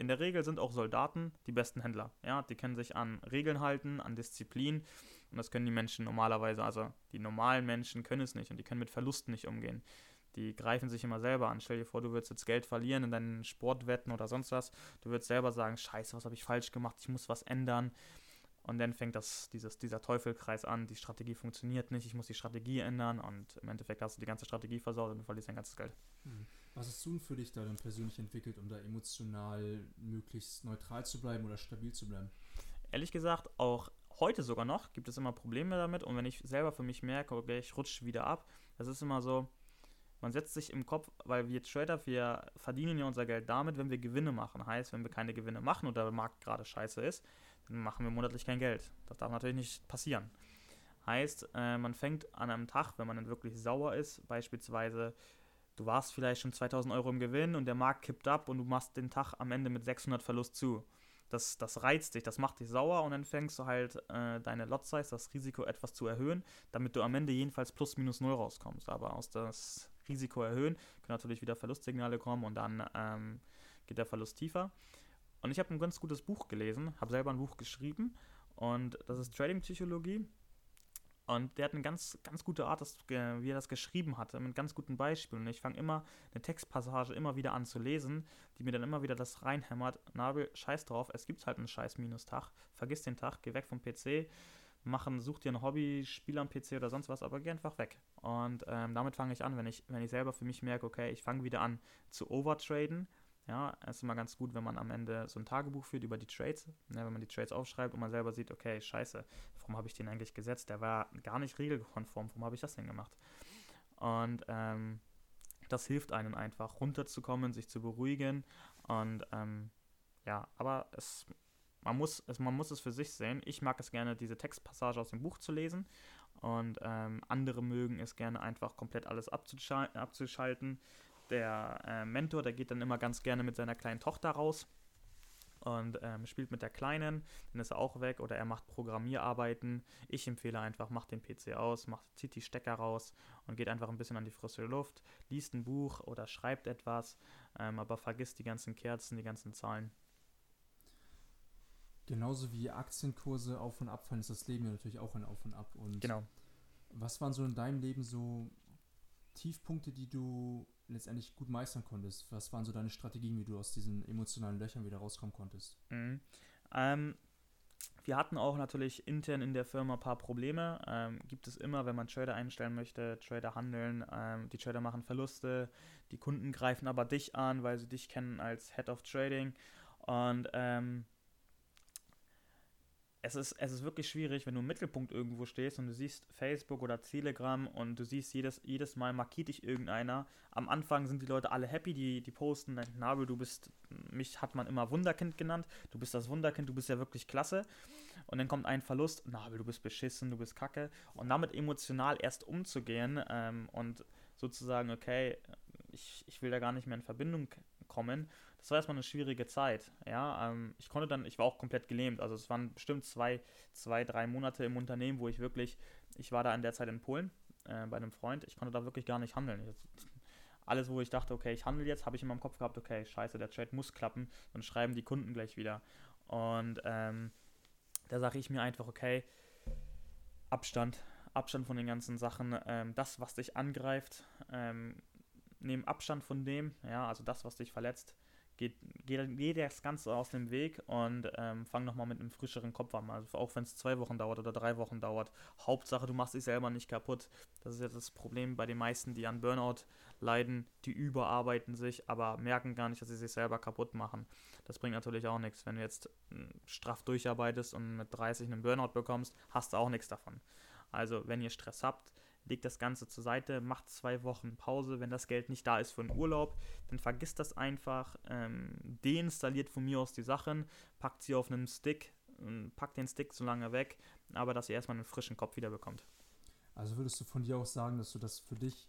in der Regel sind auch Soldaten die besten Händler. Ja, die können sich an Regeln halten, an Disziplin. Und das können die Menschen normalerweise, also die normalen Menschen können es nicht und die können mit Verlusten nicht umgehen. Die greifen sich immer selber an. Stell dir vor, du würdest jetzt Geld verlieren in deinen Sportwetten oder sonst was. Du würdest selber sagen, scheiße, was habe ich falsch gemacht? Ich muss was ändern. Und dann fängt das, dieses, dieser Teufelkreis an, die Strategie funktioniert nicht, ich muss die Strategie ändern und im Endeffekt hast du die ganze Strategie versaut und du verlierst dein ganzes Geld. Hm. Was hast du denn für dich da dann persönlich entwickelt, um da emotional möglichst neutral zu bleiben oder stabil zu bleiben? Ehrlich gesagt, auch heute sogar noch gibt es immer Probleme damit und wenn ich selber für mich merke, okay, ich rutsche wieder ab, das ist immer so, man setzt sich im Kopf, weil wir Trader, wir verdienen ja unser Geld damit, wenn wir Gewinne machen. Heißt, wenn wir keine Gewinne machen oder der Markt gerade scheiße ist, dann machen wir monatlich kein Geld. Das darf natürlich nicht passieren. Heißt, äh, man fängt an einem Tag, wenn man dann wirklich sauer ist, beispielsweise, du warst vielleicht schon 2000 Euro im Gewinn und der Markt kippt ab und du machst den Tag am Ende mit 600 Verlust zu das, das reizt dich, das macht dich sauer und dann fängst du halt äh, deine Lot Size, das Risiko etwas zu erhöhen, damit du am Ende jedenfalls plus minus null rauskommst. Aber aus das Risiko erhöhen können natürlich wieder Verlustsignale kommen und dann ähm, geht der Verlust tiefer. Und ich habe ein ganz gutes Buch gelesen, habe selber ein Buch geschrieben und das ist Trading Psychologie und der hat eine ganz, ganz gute Art, das, wie er das geschrieben hatte, mit ganz guten Beispielen. Und ich fange immer eine Textpassage immer wieder an zu lesen, die mir dann immer wieder das reinhämmert. Nabel, scheiß drauf, es gibt halt einen scheiß Minustag. Vergiss den Tag, geh weg vom PC, machen, such dir ein Hobby, spiel am PC oder sonst was, aber geh einfach weg. Und ähm, damit fange ich an, wenn ich, wenn ich selber für mich merke, okay, ich fange wieder an zu overtraden ja, es ist immer ganz gut, wenn man am Ende so ein Tagebuch führt über die Trades, ne, wenn man die Trades aufschreibt und man selber sieht, okay, scheiße, warum habe ich den eigentlich gesetzt? Der war gar nicht regelkonform, warum habe ich das denn gemacht? Und ähm, das hilft einem einfach, runterzukommen, sich zu beruhigen und ähm, ja, aber es, man, muss, es, man muss es für sich sehen. Ich mag es gerne, diese Textpassage aus dem Buch zu lesen und ähm, andere mögen es gerne einfach komplett alles abzuschalten der äh, Mentor, der geht dann immer ganz gerne mit seiner kleinen Tochter raus und ähm, spielt mit der Kleinen, dann ist er auch weg oder er macht Programmierarbeiten. Ich empfehle einfach, macht den PC aus, macht, zieht die Stecker raus und geht einfach ein bisschen an die frische Luft, liest ein Buch oder schreibt etwas, ähm, aber vergisst die ganzen Kerzen, die ganzen Zahlen. Genauso wie Aktienkurse auf und ab fallen, ist das Leben ja natürlich auch ein Auf und Ab. Und genau. Was waren so in deinem Leben so Tiefpunkte, die du letztendlich gut meistern konntest? Was waren so deine Strategien, wie du aus diesen emotionalen Löchern wieder rauskommen konntest? Mhm. Ähm, wir hatten auch natürlich intern in der Firma ein paar Probleme. Ähm, gibt es immer, wenn man Trader einstellen möchte, Trader handeln, ähm, die Trader machen Verluste, die Kunden greifen aber dich an, weil sie dich kennen als Head of Trading. Und ähm, es ist, es ist wirklich schwierig, wenn du im Mittelpunkt irgendwo stehst und du siehst Facebook oder Telegram und du siehst jedes, jedes Mal markiert dich irgendeiner. Am Anfang sind die Leute alle happy, die, die posten, Nabel, du bist, mich hat man immer Wunderkind genannt, du bist das Wunderkind, du bist ja wirklich klasse. Und dann kommt ein Verlust, Nabel, du bist beschissen, du bist kacke. Und damit emotional erst umzugehen ähm, und sozusagen, okay, ich, ich will da gar nicht mehr in Verbindung kommen das war erstmal eine schwierige Zeit. Ja, ähm, ich konnte dann, ich war auch komplett gelähmt. Also es waren bestimmt zwei, zwei, drei Monate im Unternehmen, wo ich wirklich, ich war da in der Zeit in Polen äh, bei einem Freund. Ich konnte da wirklich gar nicht handeln. Ich, alles, wo ich dachte, okay, ich handle jetzt, habe ich in meinem Kopf gehabt, okay, scheiße, der Trade muss klappen, dann schreiben die Kunden gleich wieder. Und ähm, da sage ich mir einfach, okay, Abstand, Abstand von den ganzen Sachen, ähm, das, was dich angreift, ähm, nehmen Abstand von dem, ja, also das, was dich verletzt, geht, geht, geht das Ganze aus dem Weg und ähm, fang nochmal mit einem frischeren Kopf an. Also auch wenn es zwei Wochen dauert oder drei Wochen dauert. Hauptsache, du machst dich selber nicht kaputt. Das ist jetzt das Problem bei den meisten, die an Burnout leiden. Die überarbeiten sich, aber merken gar nicht, dass sie sich selber kaputt machen. Das bringt natürlich auch nichts. Wenn du jetzt hm, straff durcharbeitest und mit 30 einen Burnout bekommst, hast du auch nichts davon. Also, wenn ihr Stress habt, legt das Ganze zur Seite, macht zwei Wochen Pause. Wenn das Geld nicht da ist für einen Urlaub, dann vergisst das einfach, ähm, deinstalliert von mir aus die Sachen, packt sie auf einen Stick, packt den Stick so lange weg, aber dass ihr erstmal einen frischen Kopf wieder bekommt. Also würdest du von dir auch sagen, dass du das für dich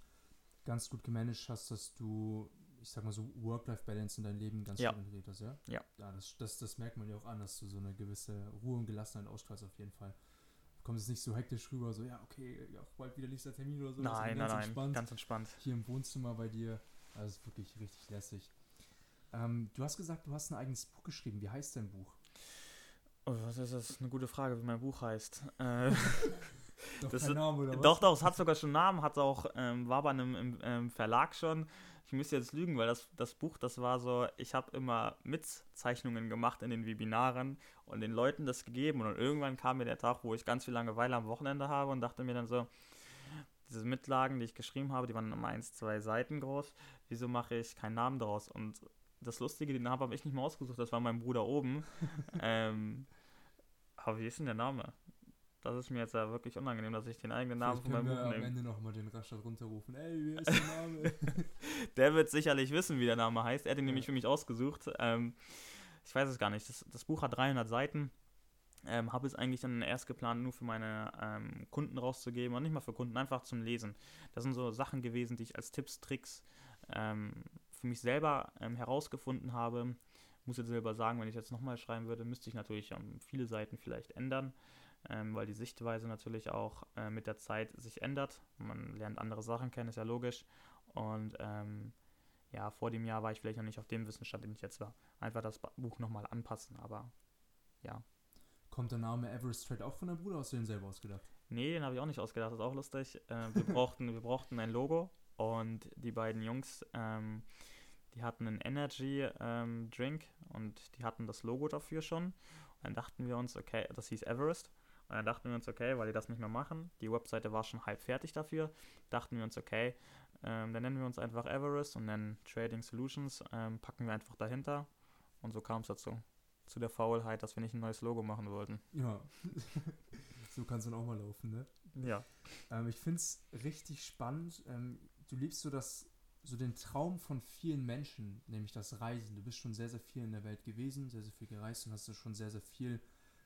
ganz gut gemanagt hast, dass du, ich sag mal so, Work-Life-Balance in dein Leben ganz ja. gut integriert hast, ja? Ja. ja das, das, das merkt man ja auch an, dass du so eine gewisse Ruhe und Gelassenheit ausstrahlst auf jeden Fall kommt es nicht so hektisch rüber, so, ja, okay, ja, bald wieder nächster Termin oder so. Nein, nein, nein, entspannt. ganz entspannt. Hier im Wohnzimmer bei dir, also ist wirklich richtig lässig. Ähm, du hast gesagt, du hast ein eigenes Buch geschrieben. Wie heißt dein Buch? Oh, was ist das? Eine gute Frage, wie mein Buch heißt. Äh, doch, das, Name, oder was? Doch, doch, es hat sogar schon einen Namen, hat auch, ähm, war bei einem im, im Verlag schon ich müsste jetzt lügen, weil das, das Buch, das war so, ich habe immer Mitzeichnungen gemacht in den Webinaren und den Leuten das gegeben und irgendwann kam mir der Tag, wo ich ganz viel Langeweile am Wochenende habe und dachte mir dann so, diese Mitlagen, die ich geschrieben habe, die waren immer eins, zwei Seiten groß, wieso mache ich keinen Namen draus? Und das Lustige, den Namen habe ich nicht mal ausgesucht, das war mein Bruder oben. ähm, aber wie ist denn der Name? Das ist mir jetzt ja wirklich unangenehm, dass ich den eigenen Namen von meinem Buch nehme. am Ende nochmal den Raschat runterrufen. Ey, wie ist der Name? der wird sicherlich wissen, wie der Name heißt. Er hat ihn ja. nämlich für mich ausgesucht. Ähm, ich weiß es gar nicht. Das, das Buch hat 300 Seiten. Ähm, habe es eigentlich dann erst geplant, nur für meine ähm, Kunden rauszugeben und nicht mal für Kunden, einfach zum Lesen. Das sind so Sachen gewesen, die ich als Tipps, Tricks ähm, für mich selber ähm, herausgefunden habe. Muss jetzt selber sagen, wenn ich jetzt nochmal schreiben würde, müsste ich natürlich ähm, viele Seiten vielleicht ändern ähm, weil die Sichtweise natürlich auch äh, mit der Zeit sich ändert. Man lernt andere Sachen kennen, ist ja logisch. Und ähm, ja, vor dem Jahr war ich vielleicht noch nicht auf dem Wissensstand, den ich jetzt war. Einfach das Buch nochmal anpassen, aber ja. Kommt der Name Everest Trade auch von deinem Bruder aus, den selber ausgedacht? Nee, den habe ich auch nicht ausgedacht, das ist auch lustig. Äh, wir, brauchten, wir brauchten ein Logo und die beiden Jungs, ähm, die hatten einen Energy ähm, Drink und die hatten das Logo dafür schon. Und dann dachten wir uns, okay, das hieß Everest. Und dann dachten wir uns, okay, weil die das nicht mehr machen, die Webseite war schon halb fertig dafür, dachten wir uns, okay, ähm, dann nennen wir uns einfach Everest und dann Trading Solutions, ähm, packen wir einfach dahinter. Und so kam es dazu. Zu der Faulheit, dass wir nicht ein neues Logo machen wollten. Ja. so kann es dann auch mal laufen, ne? Ja. Ähm, ich finde es richtig spannend. Ähm, du liebst so das, so den Traum von vielen Menschen, nämlich das Reisen. Du bist schon sehr, sehr viel in der Welt gewesen, sehr, sehr viel gereist und hast du schon sehr, sehr viel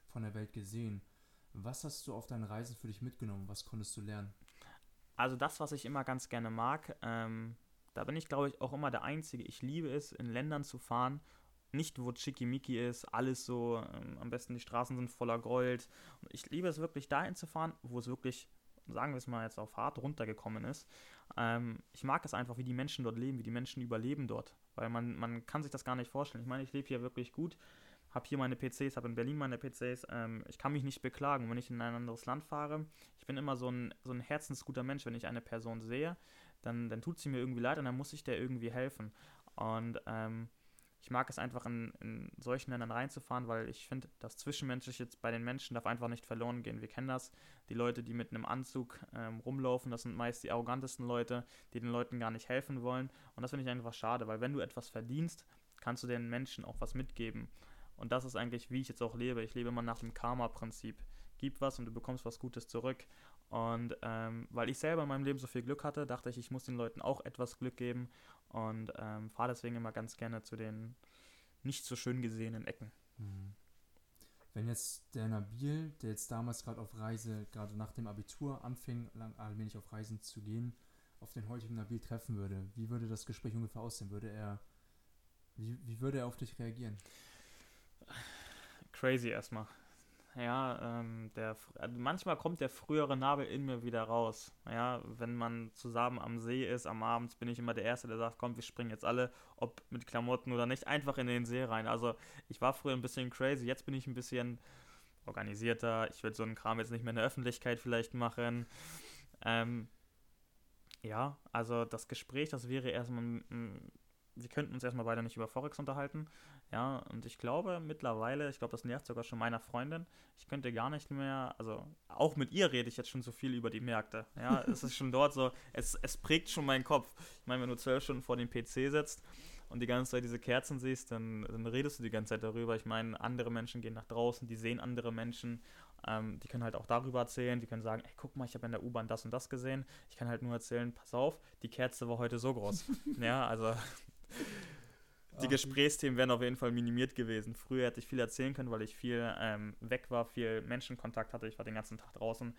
von der Welt gesehen. Was hast du auf deinen Reisen für dich mitgenommen? Was konntest du lernen? Also das, was ich immer ganz gerne mag, ähm, da bin ich, glaube ich, auch immer der Einzige. Ich liebe es, in Ländern zu fahren, nicht wo Chickimicki ist, alles so, ähm, am besten die Straßen sind voller Gold. Ich liebe es wirklich dahin zu fahren, wo es wirklich, sagen wir es mal jetzt auf hart runtergekommen ist. Ähm, ich mag es einfach, wie die Menschen dort leben, wie die Menschen überleben dort. Weil man, man kann sich das gar nicht vorstellen. Ich meine, ich lebe hier wirklich gut habe hier meine PCs, habe in Berlin meine PCs. Ähm, ich kann mich nicht beklagen, wenn ich in ein anderes Land fahre. Ich bin immer so ein, so ein herzensguter Mensch, wenn ich eine Person sehe, dann, dann tut sie mir irgendwie leid und dann muss ich der irgendwie helfen. Und ähm, ich mag es einfach in, in solchen Ländern reinzufahren, weil ich finde, das Zwischenmenschliche bei den Menschen darf einfach nicht verloren gehen. Wir kennen das. Die Leute, die mit einem Anzug ähm, rumlaufen, das sind meist die arrogantesten Leute, die den Leuten gar nicht helfen wollen. Und das finde ich einfach schade, weil wenn du etwas verdienst, kannst du den Menschen auch was mitgeben. Und das ist eigentlich, wie ich jetzt auch lebe. Ich lebe immer nach dem Karma-Prinzip. Gib was und du bekommst was Gutes zurück. Und ähm, weil ich selber in meinem Leben so viel Glück hatte, dachte ich, ich muss den Leuten auch etwas Glück geben und ähm, fahre deswegen immer ganz gerne zu den nicht so schön gesehenen Ecken. Mhm. Wenn jetzt der Nabil, der jetzt damals gerade auf Reise, gerade nach dem Abitur anfing, lang, allmählich auf Reisen zu gehen, auf den heutigen Nabil treffen würde, wie würde das Gespräch ungefähr aussehen? Würde er, wie, wie würde er auf dich reagieren? Crazy erstmal. Ja, ähm, der, also manchmal kommt der frühere Nabel in mir wieder raus. Ja, wenn man zusammen am See ist, am Abend bin ich immer der Erste, der sagt, komm, wir springen jetzt alle, ob mit Klamotten oder nicht, einfach in den See rein. Also ich war früher ein bisschen crazy, jetzt bin ich ein bisschen organisierter. Ich würde so einen Kram jetzt nicht mehr in der Öffentlichkeit vielleicht machen. Ähm, ja, also das Gespräch, das wäre erstmal, wir könnten uns erstmal beide nicht über Forex unterhalten. Ja, und ich glaube mittlerweile, ich glaube, das nervt sogar schon meiner Freundin, ich könnte gar nicht mehr, also auch mit ihr rede ich jetzt schon so viel über die Märkte. Ja, es ist schon dort so, es, es prägt schon meinen Kopf. Ich meine, wenn du zwölf Stunden vor dem PC sitzt und die ganze Zeit diese Kerzen siehst, dann, dann redest du die ganze Zeit darüber. Ich meine, andere Menschen gehen nach draußen, die sehen andere Menschen, ähm, die können halt auch darüber erzählen, die können sagen, ey, guck mal, ich habe in der U-Bahn das und das gesehen. Ich kann halt nur erzählen, pass auf, die Kerze war heute so groß. ja, also die Gesprächsthemen wären auf jeden Fall minimiert gewesen. Früher hätte ich viel erzählen können, weil ich viel ähm, weg war, viel Menschenkontakt hatte. Ich war den ganzen Tag draußen.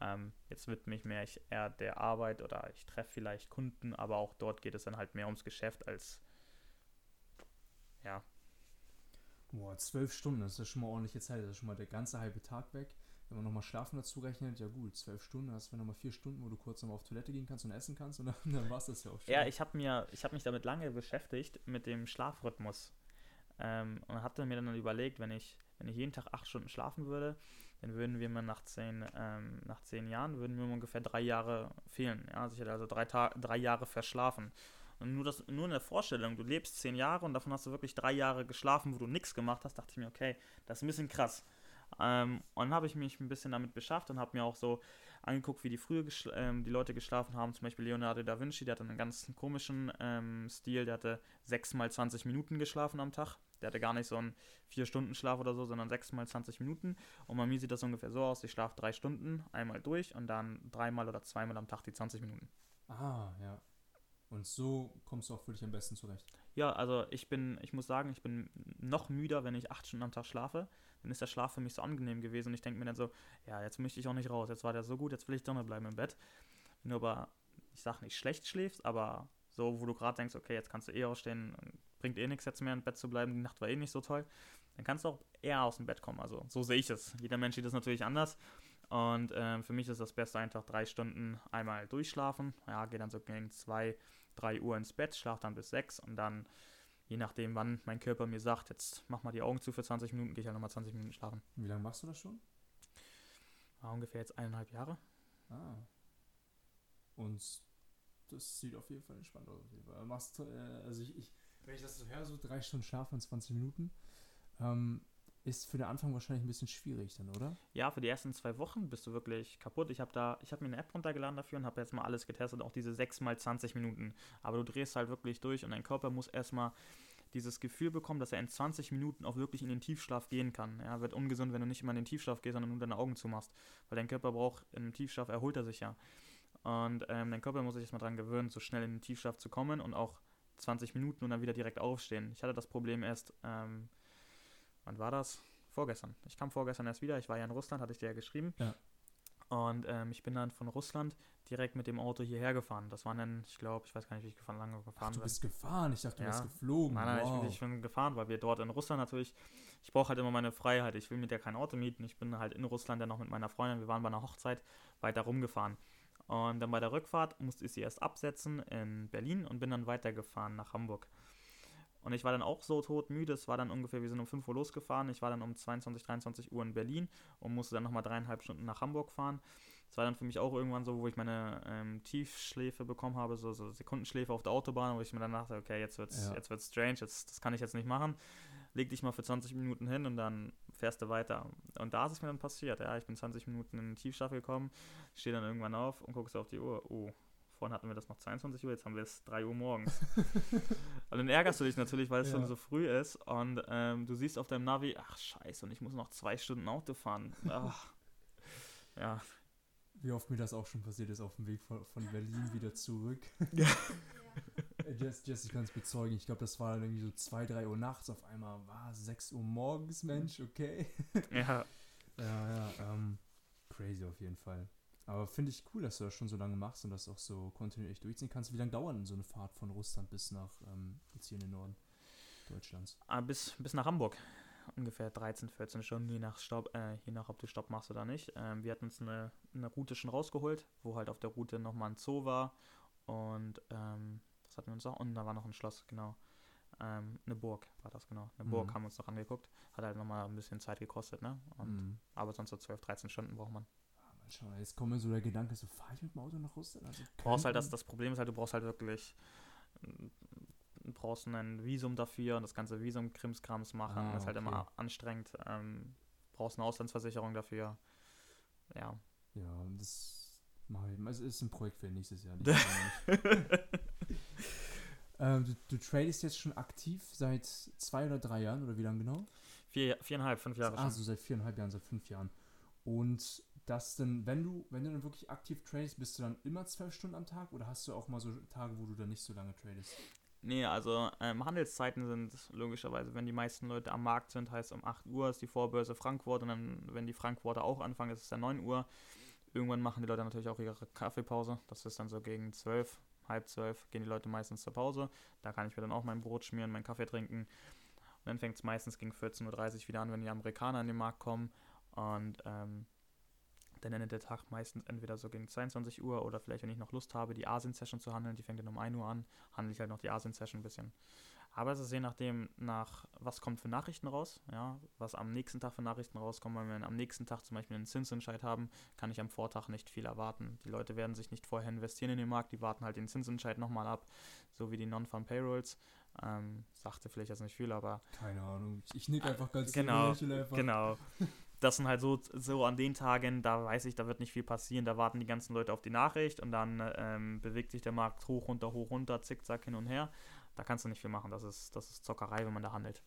Ähm, jetzt widme ich mich eher der Arbeit oder ich treffe vielleicht Kunden, aber auch dort geht es dann halt mehr ums Geschäft als ja. Boah, zwölf Stunden, das ist schon mal ordentliche Zeit. Das ist schon mal der ganze halbe Tag weg. Wenn man nochmal Schlafen dazu rechnet, ja gut, zwölf Stunden, hast du nochmal vier Stunden, wo du kurz nochmal auf Toilette gehen kannst und essen kannst und dann, dann war es das ja auch schon. Ja, ich habe hab mich damit lange beschäftigt, mit dem Schlafrhythmus. Ähm, und hatte mir dann überlegt, wenn ich, wenn ich jeden Tag acht Stunden schlafen würde, dann würden wir mir nach zehn, ähm, nach zehn Jahren, würden mir ungefähr drei Jahre fehlen. Ja, also ich hätte also drei, drei Jahre verschlafen. Und nur, das, nur in der Vorstellung, du lebst zehn Jahre und davon hast du wirklich drei Jahre geschlafen, wo du nichts gemacht hast, dachte ich mir, okay, das ist ein bisschen krass. Ähm, und dann habe ich mich ein bisschen damit beschäftigt und habe mir auch so angeguckt, wie die früher ähm, die Leute geschlafen haben. Zum Beispiel Leonardo da Vinci, der hatte einen ganz komischen ähm, Stil. Der hatte 6 mal 20 Minuten geschlafen am Tag. Der hatte gar nicht so einen 4-Stunden-Schlaf oder so, sondern 6 mal 20 Minuten. Und bei mir sieht das ungefähr so aus: ich schlafe 3 Stunden einmal durch und dann dreimal oder zweimal am Tag die 20 Minuten. Ah, ja. Und so kommst du auch für dich am besten zurecht. Ja, also ich bin, ich muss sagen, ich bin noch müder, wenn ich 8 Stunden am Tag schlafe dann ist der Schlaf für mich so angenehm gewesen und ich denke mir dann so, ja, jetzt möchte ich auch nicht raus, jetzt war der so gut, jetzt will ich drinnen bleiben im Bett. Wenn du aber, ich sag nicht schlecht schläfst, aber so, wo du gerade denkst, okay, jetzt kannst du eh ausstehen, bringt eh nichts jetzt mehr im Bett zu bleiben, die Nacht war eh nicht so toll, dann kannst du auch eher aus dem Bett kommen. Also so sehe ich es. Jeder Mensch sieht das natürlich anders. Und äh, für mich ist das Beste einfach drei Stunden einmal durchschlafen. Ja, gehe dann so gegen zwei, drei Uhr ins Bett, schlafe dann bis sechs und dann je nachdem, wann mein Körper mir sagt, jetzt mach mal die Augen zu für 20 Minuten, gehe ich halt nochmal 20 Minuten schlafen. Wie lange machst du das schon? Ja, ungefähr jetzt eineinhalb Jahre. Ah. Und das sieht auf jeden Fall entspannt aus. Machst, äh, also ich, ich, wenn ich das so höre, so drei Stunden Schlaf und 20 Minuten, ähm, ist für den Anfang wahrscheinlich ein bisschen schwierig dann, oder? Ja, für die ersten zwei Wochen bist du wirklich kaputt. Ich habe da, ich habe mir eine App runtergeladen dafür und habe jetzt mal alles getestet, auch diese 6 mal 20 Minuten. Aber du drehst halt wirklich durch und dein Körper muss erstmal dieses Gefühl bekommen, dass er in 20 Minuten auch wirklich in den Tiefschlaf gehen kann. Ja, wird ungesund, wenn du nicht immer in den Tiefschlaf gehst, sondern nur deine Augen zumachst. Weil dein Körper braucht, im Tiefschlaf erholt er sich ja. Und ähm, dein Körper muss sich erstmal daran gewöhnen, so schnell in den Tiefschlaf zu kommen und auch 20 Minuten und dann wieder direkt aufstehen. Ich hatte das Problem erst, ähm, wann war das? Vorgestern. Ich kam vorgestern erst wieder. Ich war ja in Russland, hatte ich dir ja geschrieben. Ja. Und ähm, ich bin dann von Russland direkt mit dem Auto hierher gefahren. Das waren dann, ich glaube, ich weiß gar nicht, wie ich gefahren, lange gefahren Ach, du bist bin. gefahren? Ich dachte, du ja. bist geflogen. Nein, nein, wow. ich, bin, ich bin gefahren, weil wir dort in Russland natürlich, ich brauche halt immer meine Freiheit. Ich will mir ja kein Auto mieten. Ich bin halt in Russland dann noch mit meiner Freundin. Wir waren bei einer Hochzeit weiter rumgefahren. Und dann bei der Rückfahrt musste ich sie erst absetzen in Berlin und bin dann weitergefahren nach Hamburg. Und ich war dann auch so todmüde. Es war dann ungefähr, wir sind um 5 Uhr losgefahren. Ich war dann um 22, 23 Uhr in Berlin und musste dann nochmal dreieinhalb Stunden nach Hamburg fahren. Es war dann für mich auch irgendwann so, wo ich meine ähm, Tiefschläfe bekommen habe, so, so Sekundenschläfe auf der Autobahn, wo ich mir dann dachte, okay, jetzt wird's, ja. jetzt wird's strange, jetzt, das kann ich jetzt nicht machen. Leg dich mal für 20 Minuten hin und dann fährst du weiter. Und da ist es mir dann passiert. Ja, ich bin 20 Minuten in den Tiefschlaf gekommen, stehe dann irgendwann auf und guckst auf die Uhr. Oh, vorhin hatten wir das noch 22 Uhr, jetzt haben wir es 3 Uhr morgens. und dann ärgerst du dich natürlich, weil es ja. schon so früh ist und ähm, du siehst auf deinem Navi, ach scheiße, und ich muss noch zwei Stunden Auto fahren. Ach. ja. Wie oft mir das auch schon passiert ist auf dem Weg von, von Berlin wieder zurück. Ja. Jess, Jess, ich kann es bezeugen. Ich glaube, das war dann irgendwie so 2, 3 Uhr nachts. Auf einmal war es 6 Uhr morgens, Mensch, okay. Ja. ja, ja, ähm, crazy auf jeden Fall. Aber finde ich cool, dass du das schon so lange machst und das auch so kontinuierlich durchziehen kannst. Wie lange dauert denn so eine Fahrt von Russland bis nach ähm, jetzt hier in den Norden Deutschlands? Ah, bis, bis nach Hamburg. Ungefähr 13, 14 Stunden, je nach, Stopp, äh, je nach ob du Stopp machst oder nicht. Ähm, wir hatten uns eine, eine Route schon rausgeholt, wo halt auf der Route nochmal ein Zoo war. Und ähm, das hatten wir uns auch. Und da war noch ein Schloss, genau. Ähm, eine Burg war das, genau. Eine Burg mhm. haben wir uns noch angeguckt. Hat halt nochmal ein bisschen Zeit gekostet, ne? Und, mhm. Aber sonst so 12, 13 Stunden braucht man. Schau, jetzt kommt mir so der Gedanke, so fahre ich mit dem Auto nach Russland? Also du brauchst halt das, das Problem ist halt, du brauchst halt wirklich brauchst ein Visum dafür und das ganze Visum Krimskrams machen. Ah, das ist halt okay. immer anstrengend. Ähm, brauchst eine Auslandsversicherung dafür. Ja. Ja, das mache ich. Also ist ein Projekt für nächstes Jahr. ähm, du, du tradest jetzt schon aktiv seit zwei oder drei Jahren oder wie lange genau? Vier, viereinhalb, fünf Jahre. Also schon. seit viereinhalb Jahren, seit fünf Jahren. Und dass denn, wenn du, wenn du dann wirklich aktiv tradest, bist du dann immer zwölf Stunden am Tag oder hast du auch mal so Tage, wo du dann nicht so lange tradest? Nee, also ähm, Handelszeiten sind logischerweise, wenn die meisten Leute am Markt sind, heißt um 8 Uhr ist die Vorbörse Frankfurt und dann, wenn die Frankfurter auch anfangen, ist es dann 9 Uhr. Irgendwann machen die Leute natürlich auch ihre Kaffeepause. Das ist dann so gegen 12, halb 12 gehen die Leute meistens zur Pause. Da kann ich mir dann auch mein Brot schmieren, meinen Kaffee trinken. Und dann fängt es meistens gegen 14.30 Uhr wieder an, wenn die Amerikaner an den Markt kommen. Und ähm, dann endet der Tag meistens entweder so gegen 22 Uhr oder vielleicht, wenn ich noch Lust habe, die Asien-Session zu handeln, die fängt dann um 1 Uhr an, handle ich halt noch die Asien-Session ein bisschen. Aber es ist je nachdem, nach was kommt für Nachrichten raus, ja, was am nächsten Tag für Nachrichten rauskommen. Wenn wir am nächsten Tag zum Beispiel einen Zinsentscheid haben, kann ich am Vortag nicht viel erwarten. Die Leute werden sich nicht vorher investieren in den Markt, die warten halt den Zinsentscheid nochmal ab, so wie die Non-Farm Payrolls. Ähm, sagte vielleicht jetzt nicht viel, aber. Keine Ahnung. Ich nick einfach ganz genau. Genau. das sind halt so, so an den Tagen, da weiß ich, da wird nicht viel passieren, da warten die ganzen Leute auf die Nachricht und dann ähm, bewegt sich der Markt hoch, runter, hoch, runter, zickzack hin und her. Da kannst du nicht viel machen, das ist, das ist Zockerei, wenn man da handelt.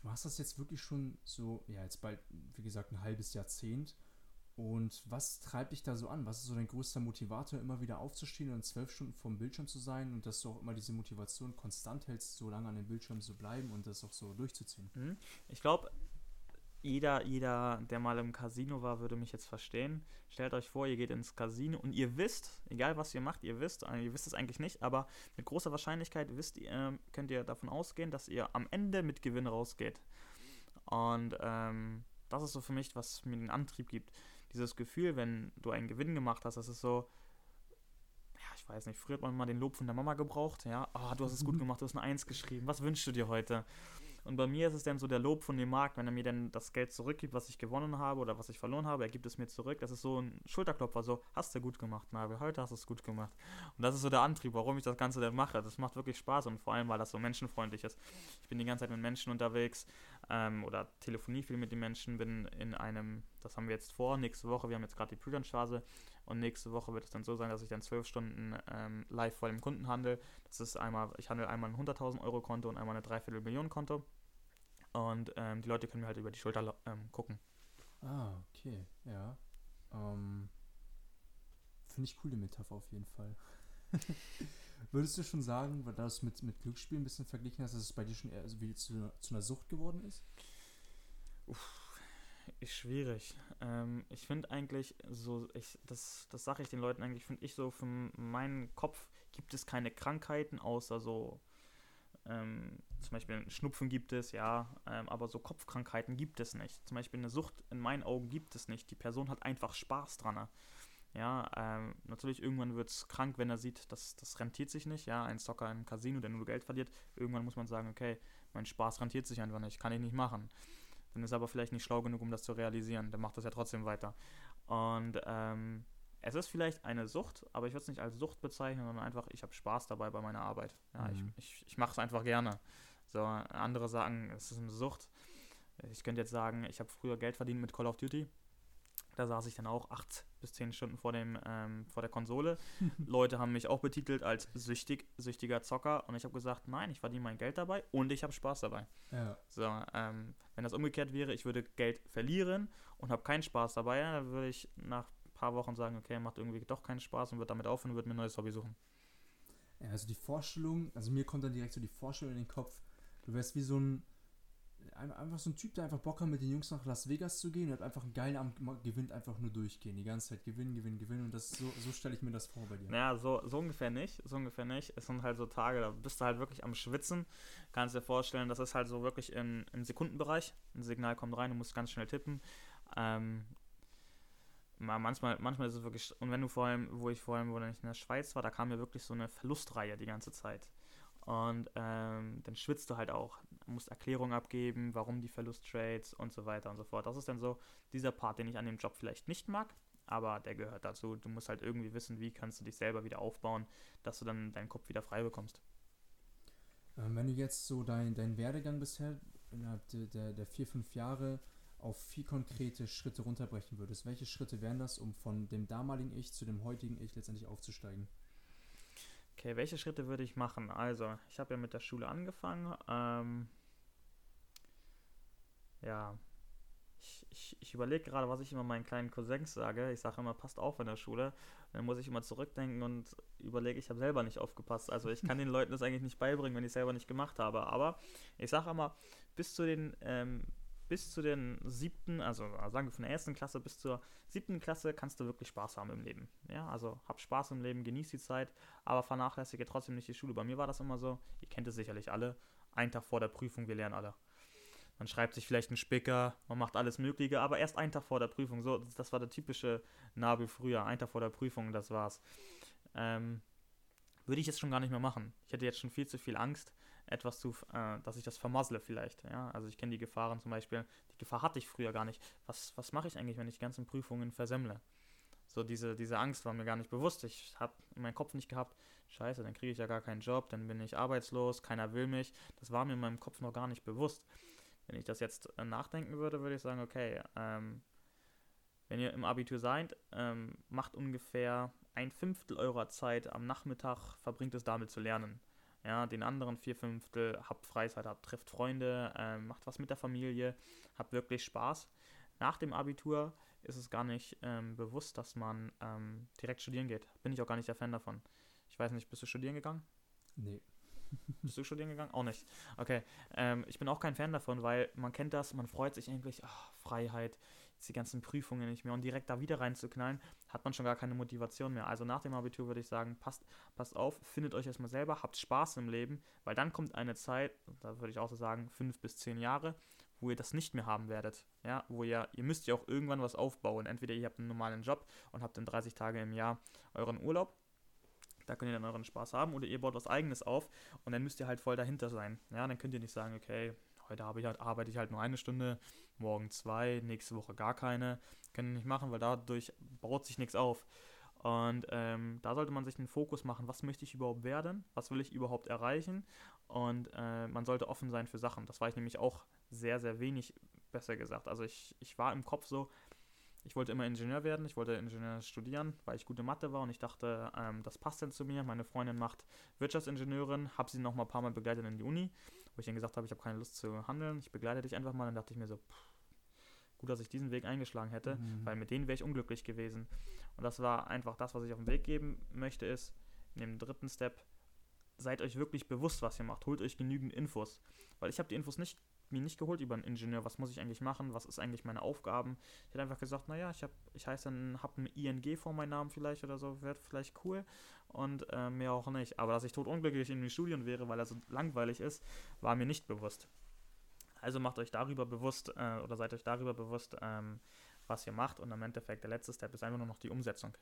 Du machst das jetzt wirklich schon so, ja, jetzt bald, wie gesagt, ein halbes Jahrzehnt. Und was treibt dich da so an? Was ist so dein größter Motivator, immer wieder aufzustehen und zwölf Stunden vorm Bildschirm zu sein und dass du auch immer diese Motivation konstant hältst, so lange an dem Bildschirm zu bleiben und das auch so durchzuziehen? Mhm. Ich glaube, jeder, jeder, der mal im Casino war, würde mich jetzt verstehen. Stellt euch vor, ihr geht ins Casino und ihr wisst, egal was ihr macht, ihr wisst, äh, ihr wisst es eigentlich nicht, aber mit großer Wahrscheinlichkeit wisst ihr, könnt ihr davon ausgehen, dass ihr am Ende mit Gewinn rausgeht. Und ähm, das ist so für mich, was mir den Antrieb gibt. Dieses Gefühl, wenn du einen Gewinn gemacht hast, das ist so, ja, ich weiß nicht, früher hat man mal den Lob von der Mama gebraucht, ja, oh, du hast es gut gemacht, du hast eine Eins geschrieben, was wünschst du dir heute? Und bei mir ist es dann so der Lob von dem Markt, wenn er mir dann das Geld zurückgibt, was ich gewonnen habe oder was ich verloren habe, er gibt es mir zurück. Das ist so ein Schulterklopfer, so, hast du gut gemacht, Nabel, heute hast du es gut gemacht. Und das ist so der Antrieb, warum ich das Ganze dann mache. Das macht wirklich Spaß und vor allem, weil das so menschenfreundlich ist. Ich bin die ganze Zeit mit Menschen unterwegs ähm, oder telefonie viel mit den Menschen, bin in einem, das haben wir jetzt vor, nächste Woche, wir haben jetzt gerade die Prüfungsphase und nächste Woche wird es dann so sein, dass ich dann zwölf Stunden ähm, live vor dem Kunden handle. Das ist einmal, ich handle einmal ein 100.000 Euro Konto und einmal eine Dreiviertel Millionen Konto. Und ähm, die Leute können mir halt über die Schulter ähm, gucken. Ah, okay, ja. Ähm, Finde ich cool, die Metapher auf jeden Fall. Würdest du schon sagen, weil das mit, mit Glücksspielen ein bisschen verglichen hast, dass es bei dir schon eher also wie zu, zu einer Sucht geworden ist? Uff, ist schwierig. Ähm, ich finde eigentlich so, ich, das, das sage ich den Leuten eigentlich, finde ich so, für meinen Kopf gibt es keine Krankheiten, außer so ähm, zum Beispiel Schnupfen gibt es, ja, ähm, aber so Kopfkrankheiten gibt es nicht. Zum Beispiel eine Sucht in meinen Augen gibt es nicht. Die Person hat einfach Spaß dran. Ja, ähm, natürlich irgendwann wird es krank, wenn er sieht, dass das rentiert sich nicht. Ja, ein Zocker im Casino, der nur Geld verliert. Irgendwann muss man sagen, okay, mein Spaß rentiert sich einfach nicht, kann ich nicht machen. Dann ist er aber vielleicht nicht schlau genug, um das zu realisieren. Dann macht das ja trotzdem weiter. Und ähm, es ist vielleicht eine Sucht, aber ich würde es nicht als Sucht bezeichnen, sondern einfach, ich habe Spaß dabei bei meiner Arbeit. Ja, mhm. Ich, ich, ich mache es einfach gerne. So, andere sagen, es ist eine Sucht. Ich könnte jetzt sagen, ich habe früher Geld verdient mit Call of Duty. Da saß ich dann auch acht bis zehn Stunden vor, dem, ähm, vor der Konsole. Leute haben mich auch betitelt als süchtig, süchtiger Zocker und ich habe gesagt, nein, ich verdiene mein Geld dabei und ich habe Spaß dabei. Ja. So, ähm, wenn das umgekehrt wäre, ich würde Geld verlieren und habe keinen Spaß dabei, dann würde ich nach ein paar Wochen sagen, okay, macht irgendwie doch keinen Spaß und würde damit aufhören und würde mir ein neues Hobby suchen. Ja, also die Vorstellung, also mir kommt dann direkt so die Vorstellung in den Kopf, du wärst wie so ein einfach so ein Typ, der einfach Bock hat, mit den Jungs nach Las Vegas zu gehen und hat einfach einen geilen Abend gewinnt, einfach nur durchgehen. Die ganze Zeit gewinnen, gewinnen, gewinnen. Und das so, so stelle ich mir das vor bei dir. Ja, so, so ungefähr nicht. So ungefähr nicht. Es sind halt so Tage, da bist du halt wirklich am Schwitzen. Kannst dir vorstellen, das ist halt so wirklich in, im Sekundenbereich. Ein Signal kommt rein, du musst ganz schnell tippen. Ähm, manchmal, manchmal ist es wirklich, und wenn du vor allem, wo ich vor allem, wo ich in der Schweiz war, da kam mir wirklich so eine Verlustreihe die ganze Zeit. Und ähm, dann schwitzt du halt auch, musst Erklärungen abgeben, warum die Verlusttrades und so weiter und so fort. Das ist dann so dieser Part, den ich an dem Job vielleicht nicht mag, aber der gehört dazu. Du musst halt irgendwie wissen, wie kannst du dich selber wieder aufbauen, dass du dann deinen Kopf wieder frei bekommst. Ähm, wenn du jetzt so dein, dein Werdegang bisher innerhalb der, der, der vier, fünf Jahre auf vier konkrete Schritte runterbrechen würdest, welche Schritte wären das, um von dem damaligen Ich zu dem heutigen Ich letztendlich aufzusteigen? Okay, welche Schritte würde ich machen? Also, ich habe ja mit der Schule angefangen. Ähm, ja, ich, ich, ich überlege gerade, was ich immer meinen kleinen Cousins sage. Ich sage immer, passt auf in der Schule. Dann muss ich immer zurückdenken und überlege, ich habe selber nicht aufgepasst. Also ich kann den Leuten das eigentlich nicht beibringen, wenn ich es selber nicht gemacht habe. Aber ich sage immer, bis zu den ähm, bis zu den siebten, also sagen wir von der ersten Klasse bis zur siebten Klasse kannst du wirklich Spaß haben im Leben. Ja, also hab Spaß im Leben, genieß die Zeit, aber vernachlässige trotzdem nicht die Schule. Bei mir war das immer so, ihr kennt es sicherlich alle, einen Tag vor der Prüfung, wir lernen alle. Man schreibt sich vielleicht einen Spicker, man macht alles Mögliche, aber erst einen Tag vor der Prüfung. So, das war der typische Nabel früher, einen Tag vor der Prüfung, das war's. Ähm, würde ich jetzt schon gar nicht mehr machen. Ich hätte jetzt schon viel zu viel Angst, etwas zu, äh, dass ich das vermassle vielleicht. Ja? Also ich kenne die Gefahren zum Beispiel, die Gefahr hatte ich früher gar nicht. Was, was mache ich eigentlich, wenn ich die ganzen Prüfungen versemmle? So diese, diese Angst war mir gar nicht bewusst. Ich habe in meinem Kopf nicht gehabt, scheiße, dann kriege ich ja gar keinen Job, dann bin ich arbeitslos, keiner will mich. Das war mir in meinem Kopf noch gar nicht bewusst. Wenn ich das jetzt äh, nachdenken würde, würde ich sagen, okay, ähm, wenn ihr im Abitur seid, ähm, macht ungefähr ein Fünftel eurer Zeit am Nachmittag, verbringt es damit zu lernen. Ja, den anderen vier Fünftel habt Freizeit, habt, trifft Freunde, äh, macht was mit der Familie, habt wirklich Spaß. Nach dem Abitur ist es gar nicht ähm, bewusst, dass man ähm, direkt studieren geht. Bin ich auch gar nicht der Fan davon. Ich weiß nicht, bist du studieren gegangen? Nee. Bist du studieren gegangen? Auch nicht. Okay. Ähm, ich bin auch kein Fan davon, weil man kennt das, man freut sich eigentlich, ach, Freiheit, die ganzen Prüfungen nicht mehr und direkt da wieder reinzuknallen, hat man schon gar keine Motivation mehr. Also nach dem Abitur würde ich sagen, passt, passt auf, findet euch erstmal selber, habt Spaß im Leben, weil dann kommt eine Zeit, da würde ich auch so sagen, fünf bis zehn Jahre, wo ihr das nicht mehr haben werdet. Ja, wo ihr, ihr müsst ja auch irgendwann was aufbauen. Entweder ihr habt einen normalen Job und habt dann 30 Tage im Jahr euren Urlaub. Da könnt ihr dann euren Spaß haben oder ihr baut was eigenes auf und dann müsst ihr halt voll dahinter sein. Ja, dann könnt ihr nicht sagen, okay, heute ich halt, arbeite ich halt nur eine Stunde, morgen zwei, nächste Woche gar keine. Können nicht machen, weil dadurch baut sich nichts auf. Und ähm, da sollte man sich einen Fokus machen, was möchte ich überhaupt werden, was will ich überhaupt erreichen. Und äh, man sollte offen sein für Sachen. Das war ich nämlich auch sehr, sehr wenig, besser gesagt. Also ich, ich war im Kopf so, ich wollte immer Ingenieur werden, ich wollte Ingenieur studieren, weil ich gute Mathe war und ich dachte, ähm, das passt dann zu mir. Meine Freundin macht Wirtschaftsingenieurin, habe sie noch mal ein paar Mal begleitet in die Uni, wo ich dann gesagt habe, ich habe keine Lust zu handeln, ich begleite dich einfach mal. Dann dachte ich mir so, pff, gut, dass ich diesen Weg eingeschlagen hätte, mhm. weil mit denen wäre ich unglücklich gewesen. Und das war einfach das, was ich auf den Weg geben möchte, ist, in dem dritten Step, seid euch wirklich bewusst, was ihr macht. Holt euch genügend Infos. Weil ich habe die Infos nicht mir nicht geholt über einen Ingenieur, was muss ich eigentlich machen, was ist eigentlich meine Aufgaben. Ich hätte einfach gesagt, naja, ich habe, ich heiße dann, habe ein ING vor meinem Namen vielleicht oder so, wäre vielleicht cool und äh, mehr auch nicht. Aber dass ich tot unglücklich in den Studien wäre, weil er so langweilig ist, war mir nicht bewusst. Also macht euch darüber bewusst äh, oder seid euch darüber bewusst, ähm, was ihr macht und im Endeffekt der letzte Step ist einfach nur noch die Umsetzung.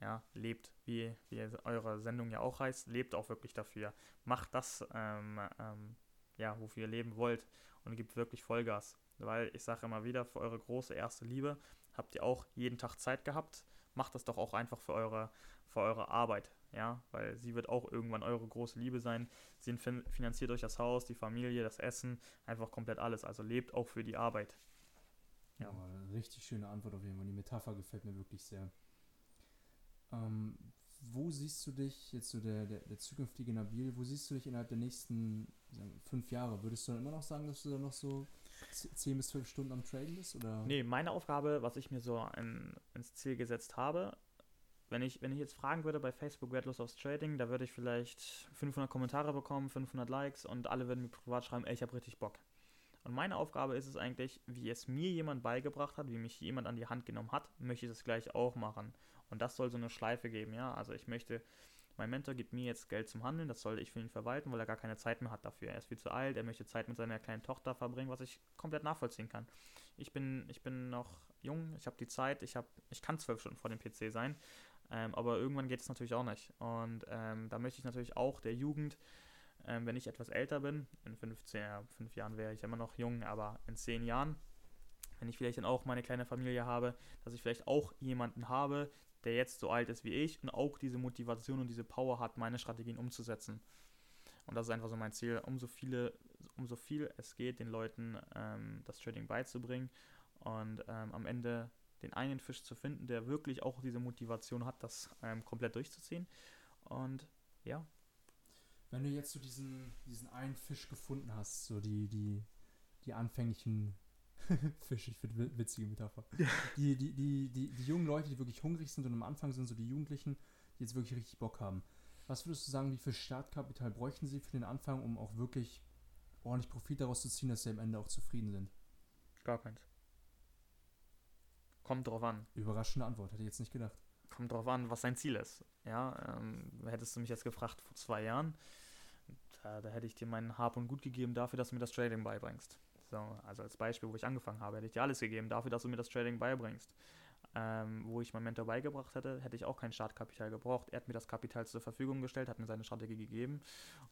Ja, lebt, wie, wie eure Sendung ja auch heißt, lebt auch wirklich dafür. Macht das, ähm, ähm, ja, wofür ihr leben wollt und gebt wirklich Vollgas. Weil ich sage immer wieder, für eure große erste Liebe habt ihr auch jeden Tag Zeit gehabt. Macht das doch auch einfach für eure, für eure Arbeit, ja, weil sie wird auch irgendwann eure große Liebe sein. Sie finanziert euch das Haus, die Familie, das Essen, einfach komplett alles. Also lebt auch für die Arbeit. Ja, oh, richtig schöne Antwort auf jeden Fall. Die Metapher gefällt mir wirklich sehr. Ähm, wo siehst du dich, jetzt so der, der, der zukünftige Nabil, wo siehst du dich innerhalb der nächsten sagen, fünf Jahre? Würdest du dann immer noch sagen, dass du dann noch so 10 bis 12 Stunden am Traden bist? Oder? Nee, meine Aufgabe, was ich mir so in, ins Ziel gesetzt habe, wenn ich, wenn ich jetzt fragen würde bei Facebook Wertlos aufs Trading, da würde ich vielleicht 500 Kommentare bekommen, 500 Likes und alle würden mir privat schreiben, ey, ich habe richtig Bock. Und meine Aufgabe ist es eigentlich, wie es mir jemand beigebracht hat, wie mich jemand an die Hand genommen hat, möchte ich das gleich auch machen. Und das soll so eine Schleife geben, ja. Also ich möchte, mein Mentor gibt mir jetzt Geld zum Handeln, das soll ich für ihn verwalten, weil er gar keine Zeit mehr hat dafür. Er ist viel zu alt, er möchte Zeit mit seiner kleinen Tochter verbringen, was ich komplett nachvollziehen kann. Ich bin, ich bin noch jung, ich habe die Zeit, ich, hab, ich kann zwölf Stunden vor dem PC sein, ähm, aber irgendwann geht es natürlich auch nicht. Und ähm, da möchte ich natürlich auch der Jugend, ähm, wenn ich etwas älter bin, in 15, ja, fünf Jahren wäre ich immer noch jung, aber in zehn Jahren, wenn ich vielleicht dann auch meine kleine Familie habe, dass ich vielleicht auch jemanden habe, der jetzt so alt ist wie ich und auch diese Motivation und diese Power hat, meine Strategien umzusetzen. Und das ist einfach so mein Ziel, umso viele, umso viel es geht, den Leuten ähm, das Trading beizubringen und ähm, am Ende den einen Fisch zu finden, der wirklich auch diese Motivation hat, das ähm, komplett durchzuziehen. Und ja. Wenn du jetzt so diesen, diesen einen Fisch gefunden hast, so die, die, die anfänglichen Fische, ich finde witzige Metapher. Die, die, die, die, die jungen Leute, die wirklich hungrig sind und am Anfang sind so die Jugendlichen, die jetzt wirklich richtig Bock haben. Was würdest du sagen, wie viel Startkapital bräuchten sie für den Anfang, um auch wirklich ordentlich Profit daraus zu ziehen, dass sie am Ende auch zufrieden sind? Gar keins. Kommt drauf an. Überraschende Antwort, hätte ich jetzt nicht gedacht. Kommt drauf an, was sein Ziel ist. Ja, ähm, hättest du mich jetzt gefragt vor zwei Jahren, da, da, hätte ich dir meinen Hab und Gut gegeben dafür, dass du mir das Trading beibringst. So, also als Beispiel, wo ich angefangen habe, hätte ich dir alles gegeben dafür, dass du mir das Trading beibringst. Ähm, wo ich mein Mentor beigebracht hätte, hätte ich auch kein Startkapital gebraucht. Er hat mir das Kapital zur Verfügung gestellt, hat mir seine Strategie gegeben.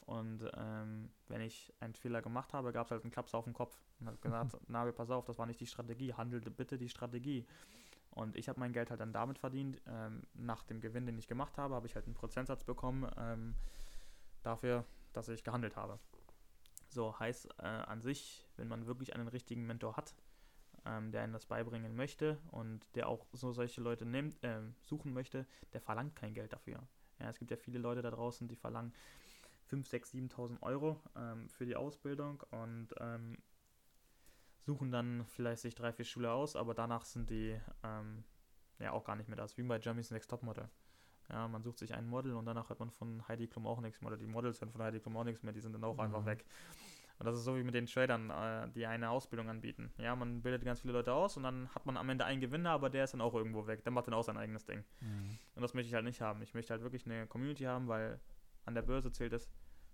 Und ähm, wenn ich einen Fehler gemacht habe, gab es halt einen Klaps auf den Kopf. Und hat gesagt, Nabil, pass auf, das war nicht die Strategie, handelte bitte die Strategie. Und ich habe mein Geld halt dann damit verdient. Ähm, nach dem Gewinn, den ich gemacht habe, habe ich halt einen Prozentsatz bekommen ähm, dafür, dass ich gehandelt habe. So heißt äh, an sich, wenn man wirklich einen richtigen Mentor hat, ähm, der einen das beibringen möchte und der auch so solche Leute nimmt, äh, suchen möchte, der verlangt kein Geld dafür. Ja, es gibt ja viele Leute da draußen, die verlangen 5, 6, 7.000 Euro ähm, für die Ausbildung und ähm, suchen dann vielleicht sich drei, vier Schüler aus, aber danach sind die ähm, ja auch gar nicht mehr das, wie bei Jeremy's Next Topmodel. Ja, man sucht sich ein Model und danach hört man von Heidi Klum auch nichts mehr. Oder die Models hören von Heidi Klum auch nichts mehr, die sind dann auch mhm. einfach weg. Und das ist so wie mit den Tradern, äh, die eine Ausbildung anbieten. Ja, man bildet ganz viele Leute aus und dann hat man am Ende einen Gewinner, aber der ist dann auch irgendwo weg. Der macht dann auch sein eigenes Ding. Mhm. Und das möchte ich halt nicht haben. Ich möchte halt wirklich eine Community haben, weil an der Börse zählt es,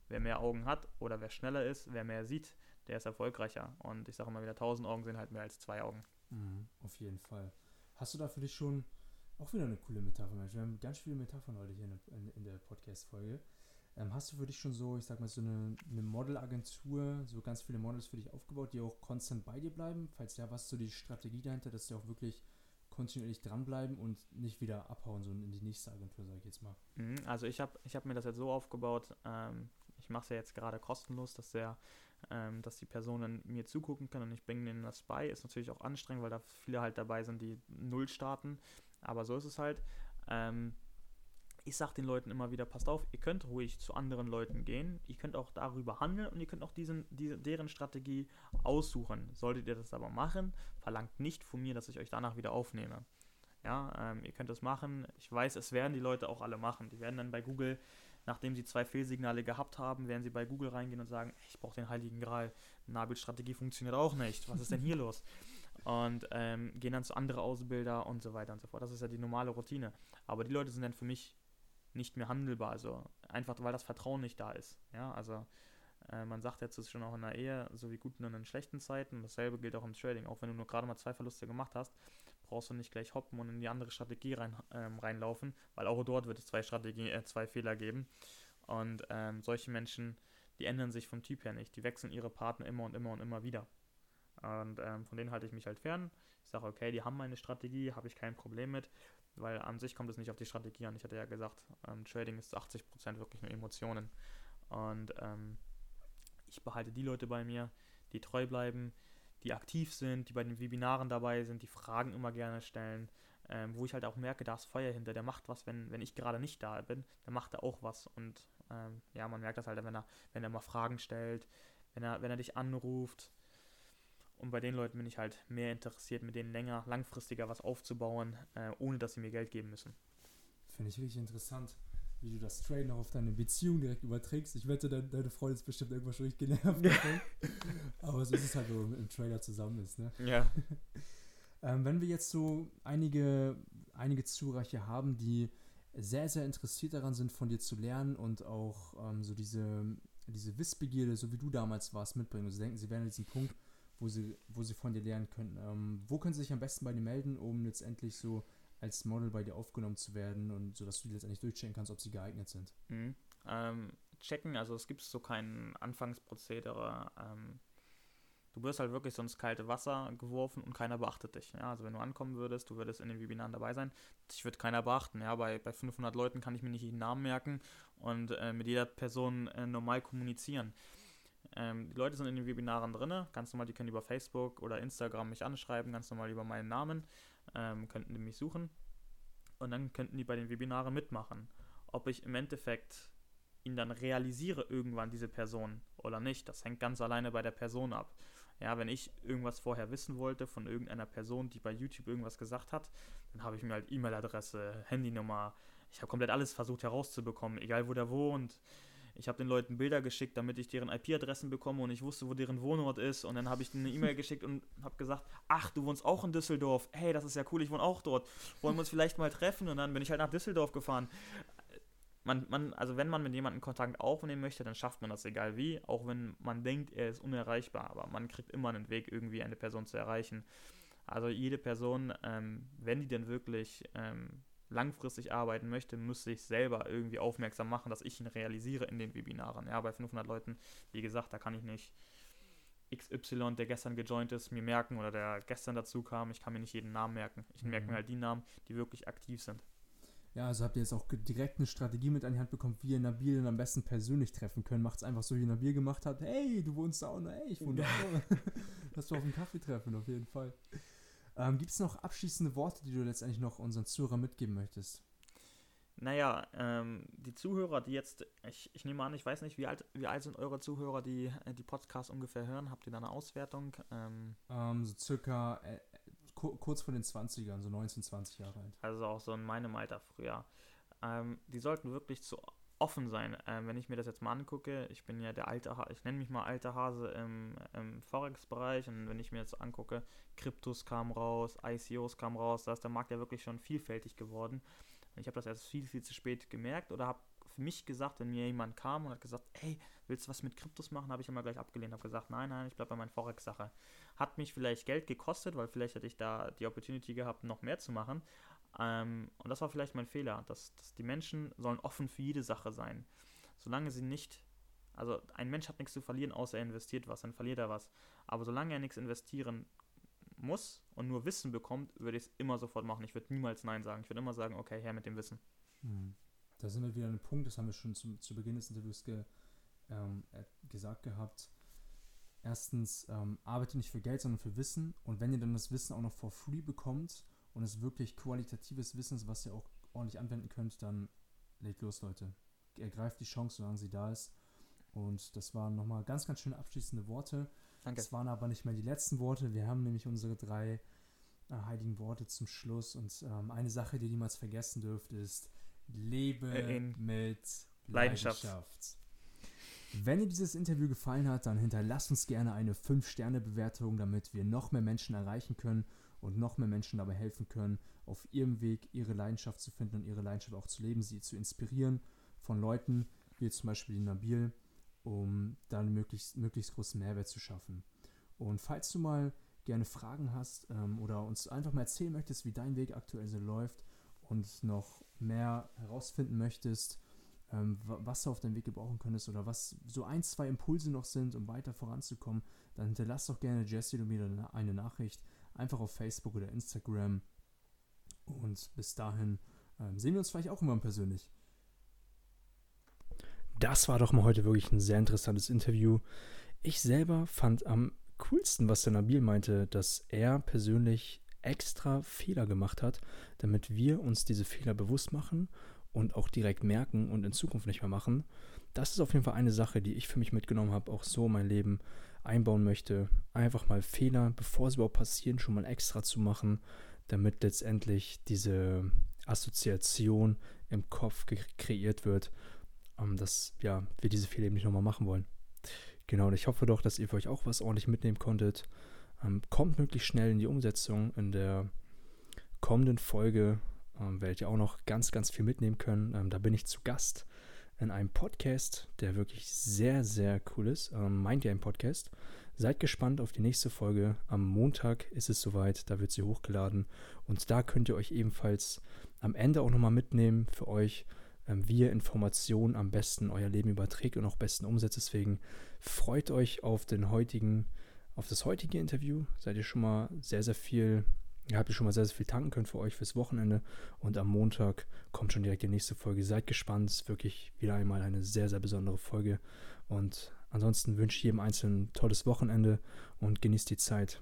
wer mehr Augen hat oder wer schneller ist, wer mehr sieht, der ist erfolgreicher. Und ich sage immer wieder, 1000 Augen sind halt mehr als zwei Augen. Mhm, auf jeden Fall. Hast du da für dich schon auch wieder eine coole Metapher, Mensch? Wir haben ganz viele Metaphern heute hier in, in, in der Podcast-Folge. Ähm, hast du für dich schon so, ich sag mal, so eine, eine Modelagentur, so ganz viele Models für dich aufgebaut, die auch konstant bei dir bleiben? Falls ja, was ist so die Strategie dahinter, dass die auch wirklich kontinuierlich dranbleiben und nicht wieder abhauen, so in die nächste Agentur, sage ich jetzt mal. Mhm, also ich habe ich hab mir das jetzt so aufgebaut, ähm, ich mache es ja jetzt gerade kostenlos, dass der, ähm, dass die Personen mir zugucken können und ich bringe ihnen das bei. Ist natürlich auch anstrengend, weil da viele halt dabei sind, die null starten. Aber so ist es halt. Ähm, ich sage den Leuten immer wieder, passt auf, ihr könnt ruhig zu anderen Leuten gehen, ihr könnt auch darüber handeln und ihr könnt auch diesen, diese, deren Strategie aussuchen. Solltet ihr das aber machen, verlangt nicht von mir, dass ich euch danach wieder aufnehme. Ja, ähm, ihr könnt das machen. Ich weiß, es werden die Leute auch alle machen. Die werden dann bei Google, nachdem sie zwei Fehlsignale gehabt haben, werden sie bei Google reingehen und sagen, ich brauche den Heiligen Gral. Nabelstrategie funktioniert auch nicht. Was ist denn hier los? Und ähm, gehen dann zu anderen Ausbilder und so weiter und so fort. Das ist ja die normale Routine. Aber die Leute sind dann für mich nicht mehr handelbar. Also einfach, weil das Vertrauen nicht da ist. Ja, also äh, man sagt jetzt schon auch in der Ehe, so wie guten und in schlechten Zeiten. Dasselbe gilt auch im Trading. Auch wenn du nur gerade mal zwei Verluste gemacht hast, brauchst du nicht gleich hoppen und in die andere Strategie rein, ähm, reinlaufen, weil auch dort wird es zwei Strategien, äh, zwei Fehler geben. Und ähm, solche Menschen, die ändern sich vom Typ her nicht. Die wechseln ihre Partner immer und immer und immer wieder. Und ähm, von denen halte ich mich halt fern. Ich sage, okay, die haben meine Strategie, habe ich kein Problem mit, weil an sich kommt es nicht auf die Strategie an. Ich hatte ja gesagt, ähm, Trading ist 80% wirklich nur Emotionen. Und ähm, ich behalte die Leute bei mir, die treu bleiben, die aktiv sind, die bei den Webinaren dabei sind, die Fragen immer gerne stellen, ähm, wo ich halt auch merke, da ist Feuer hinter, der macht was, wenn, wenn ich gerade nicht da bin, dann macht er auch was. Und ähm, ja, man merkt das halt, wenn er, wenn er mal Fragen stellt, wenn er, wenn er dich anruft. Und bei den Leuten bin ich halt mehr interessiert, mit denen länger, langfristiger was aufzubauen, äh, ohne dass sie mir Geld geben müssen. Finde ich wirklich interessant wie du das Train noch auf deine Beziehung direkt überträgst. Ich wette, deine, deine Freundin ist bestimmt irgendwas schon richtig genervt. Aber so ist es halt, wenn man im Trailer zusammen ist. Ne? Ja. ähm, wenn wir jetzt so einige, einige Zureicher haben, die sehr, sehr interessiert daran sind, von dir zu lernen und auch ähm, so diese, diese Wissbegierde, so wie du damals warst, mitbringen. Und sie denken, sie wären an diesem Punkt, wo sie, wo sie von dir lernen können. Ähm, wo können sie sich am besten bei dir melden, um letztendlich so als Model bei dir aufgenommen zu werden und so, dass du letztendlich durchchecken kannst, ob sie geeignet sind. Mhm. Ähm, checken, also es gibt so kein Anfangsprozedere. Ähm, du wirst halt wirklich so ins kalte Wasser geworfen und keiner beachtet dich. Ja? Also wenn du ankommen würdest, du würdest in den Webinaren dabei sein, dich wird keiner beachten. Ja? Bei, bei 500 Leuten kann ich mir nicht jeden Namen merken und äh, mit jeder Person äh, normal kommunizieren. Ähm, die Leute sind in den Webinaren drin, ganz normal, die können über Facebook oder Instagram mich anschreiben, ganz normal über meinen Namen ähm, könnten die mich suchen und dann könnten die bei den Webinaren mitmachen. Ob ich im Endeffekt ihn dann realisiere irgendwann diese Person oder nicht, das hängt ganz alleine bei der Person ab. Ja, wenn ich irgendwas vorher wissen wollte von irgendeiner Person, die bei YouTube irgendwas gesagt hat, dann habe ich mir halt E-Mail-Adresse, Handynummer, ich habe komplett alles versucht herauszubekommen, egal wo der wohnt, ich habe den Leuten Bilder geschickt, damit ich deren IP-Adressen bekomme und ich wusste, wo deren Wohnort ist. Und dann habe ich eine E-Mail geschickt und habe gesagt, ach, du wohnst auch in Düsseldorf. Hey, das ist ja cool, ich wohne auch dort. Wollen wir uns vielleicht mal treffen? Und dann bin ich halt nach Düsseldorf gefahren. Man, man, also wenn man mit jemandem Kontakt aufnehmen möchte, dann schafft man das egal wie, auch wenn man denkt, er ist unerreichbar, aber man kriegt immer einen Weg, irgendwie eine Person zu erreichen. Also jede Person, ähm, wenn die denn wirklich ähm, langfristig arbeiten möchte, müsste ich selber irgendwie aufmerksam machen, dass ich ihn realisiere in den Webinaren. Ja, bei 500 Leuten, wie gesagt, da kann ich nicht XY, der gestern gejoint ist, mir merken oder der gestern dazu kam. Ich kann mir nicht jeden Namen merken. Ich mhm. merke mir halt die Namen, die wirklich aktiv sind. Ja, also habt ihr jetzt auch direkt eine Strategie mit an die Hand bekommen, wie ihr Nabil am besten persönlich treffen können. Macht es einfach so, wie Nabil gemacht hat. Hey, du wohnst da auch noch. Hey, ich wohne da auch. Lass wir auf einen Kaffee treffen, auf jeden Fall. Ähm, Gibt es noch abschließende Worte, die du letztendlich noch unseren Zuhörern mitgeben möchtest? Naja, ähm, die Zuhörer, die jetzt, ich, ich nehme an, ich weiß nicht, wie alt, wie alt sind eure Zuhörer, die äh, die Podcasts ungefähr hören? Habt ihr da eine Auswertung? Ähm, ähm, so circa äh, kurz vor den 20ern, so 19, 20 Jahre alt. Also auch so in meinem Alter früher. Ähm, die sollten wirklich zu offen sein. Ähm, wenn ich mir das jetzt mal angucke, ich bin ja der alte, ha ich nenne mich mal alter Hase im, im Forex-Bereich und wenn ich mir jetzt angucke, Kryptos kam raus, ICOs kam raus, da ist der Markt ja wirklich schon vielfältig geworden. Und ich habe das erst viel, viel zu spät gemerkt oder habe für mich gesagt, wenn mir jemand kam und hat gesagt, hey, willst du was mit Kryptos machen, habe ich immer gleich abgelehnt, habe gesagt, nein, nein, ich bleibe bei meiner Forex-Sache. Hat mich vielleicht Geld gekostet, weil vielleicht hätte ich da die Opportunity gehabt, noch mehr zu machen, ähm, und das war vielleicht mein Fehler, dass, dass die Menschen sollen offen für jede Sache sein. Solange sie nicht, also ein Mensch hat nichts zu verlieren, außer er investiert was, dann verliert er was. Aber solange er nichts investieren muss und nur Wissen bekommt, würde ich es immer sofort machen. Ich würde niemals Nein sagen. Ich würde immer sagen, okay, her mit dem Wissen. Hm. Da sind wir wieder an einem Punkt, das haben wir schon zu, zu Beginn des Interviews ge, ähm, äh, gesagt gehabt. Erstens, ähm, arbeite nicht für Geld, sondern für Wissen. Und wenn ihr dann das Wissen auch noch for free bekommt, und es wirklich qualitatives Wissen ist, was ihr auch ordentlich anwenden könnt, dann legt los, Leute. Ergreift die Chance, solange sie da ist. Und das waren nochmal ganz, ganz schöne abschließende Worte. Danke. Das waren aber nicht mehr die letzten Worte. Wir haben nämlich unsere drei äh, heiligen Worte zum Schluss. Und ähm, eine Sache, die ihr niemals vergessen dürft, ist: Lebe äh, mit Leidenschaft. Leidenschaft. Wenn dir dieses Interview gefallen hat, dann hinterlasst uns gerne eine 5-Sterne-Bewertung, damit wir noch mehr Menschen erreichen können und noch mehr Menschen dabei helfen können, auf ihrem Weg ihre Leidenschaft zu finden und ihre Leidenschaft auch zu leben, sie zu inspirieren von Leuten wie zum Beispiel Nabil, um dann möglichst, möglichst großen Mehrwert zu schaffen. Und falls du mal gerne Fragen hast ähm, oder uns einfach mal erzählen möchtest, wie dein Weg aktuell so läuft und noch mehr herausfinden möchtest, ähm, was du auf deinem Weg gebrauchen könntest oder was so ein, zwei Impulse noch sind, um weiter voranzukommen, dann hinterlass doch gerne Jesse oder mir eine Nachricht. Einfach auf Facebook oder Instagram. Und bis dahin ähm, sehen wir uns vielleicht auch irgendwann persönlich. Das war doch mal heute wirklich ein sehr interessantes Interview. Ich selber fand am coolsten, was der Nabil meinte, dass er persönlich extra Fehler gemacht hat, damit wir uns diese Fehler bewusst machen und auch direkt merken und in Zukunft nicht mehr machen. Das ist auf jeden Fall eine Sache, die ich für mich mitgenommen habe, auch so mein Leben einbauen möchte. Einfach mal Fehler, bevor sie überhaupt passieren, schon mal extra zu machen, damit letztendlich diese Assoziation im Kopf kreiert wird, ähm, dass ja, wir diese Fehler eben nicht nochmal machen wollen. Genau, und ich hoffe doch, dass ihr für euch auch was ordentlich mitnehmen konntet. Ähm, kommt möglichst schnell in die Umsetzung. In der kommenden Folge ähm, werdet ihr auch noch ganz, ganz viel mitnehmen können. Da bin ich zu Gast in einem Podcast, der wirklich sehr, sehr cool ist. Ähm, meint ihr ein Podcast? Seid gespannt auf die nächste Folge. Am Montag ist es soweit, da wird sie hochgeladen. Und da könnt ihr euch ebenfalls am Ende auch nochmal mitnehmen für euch, ähm, wie ihr Informationen am besten euer Leben überträgt und auch besten umsetzt. Deswegen freut euch auf den heutigen, auf das heutige Interview. Seid ihr schon mal sehr, sehr viel Ihr habt schon mal sehr, sehr viel tanken können für euch fürs Wochenende. Und am Montag kommt schon direkt die nächste Folge. Seid gespannt. Es ist wirklich wieder einmal eine sehr, sehr besondere Folge. Und ansonsten wünsche ich jedem Einzelnen ein tolles Wochenende und genießt die Zeit.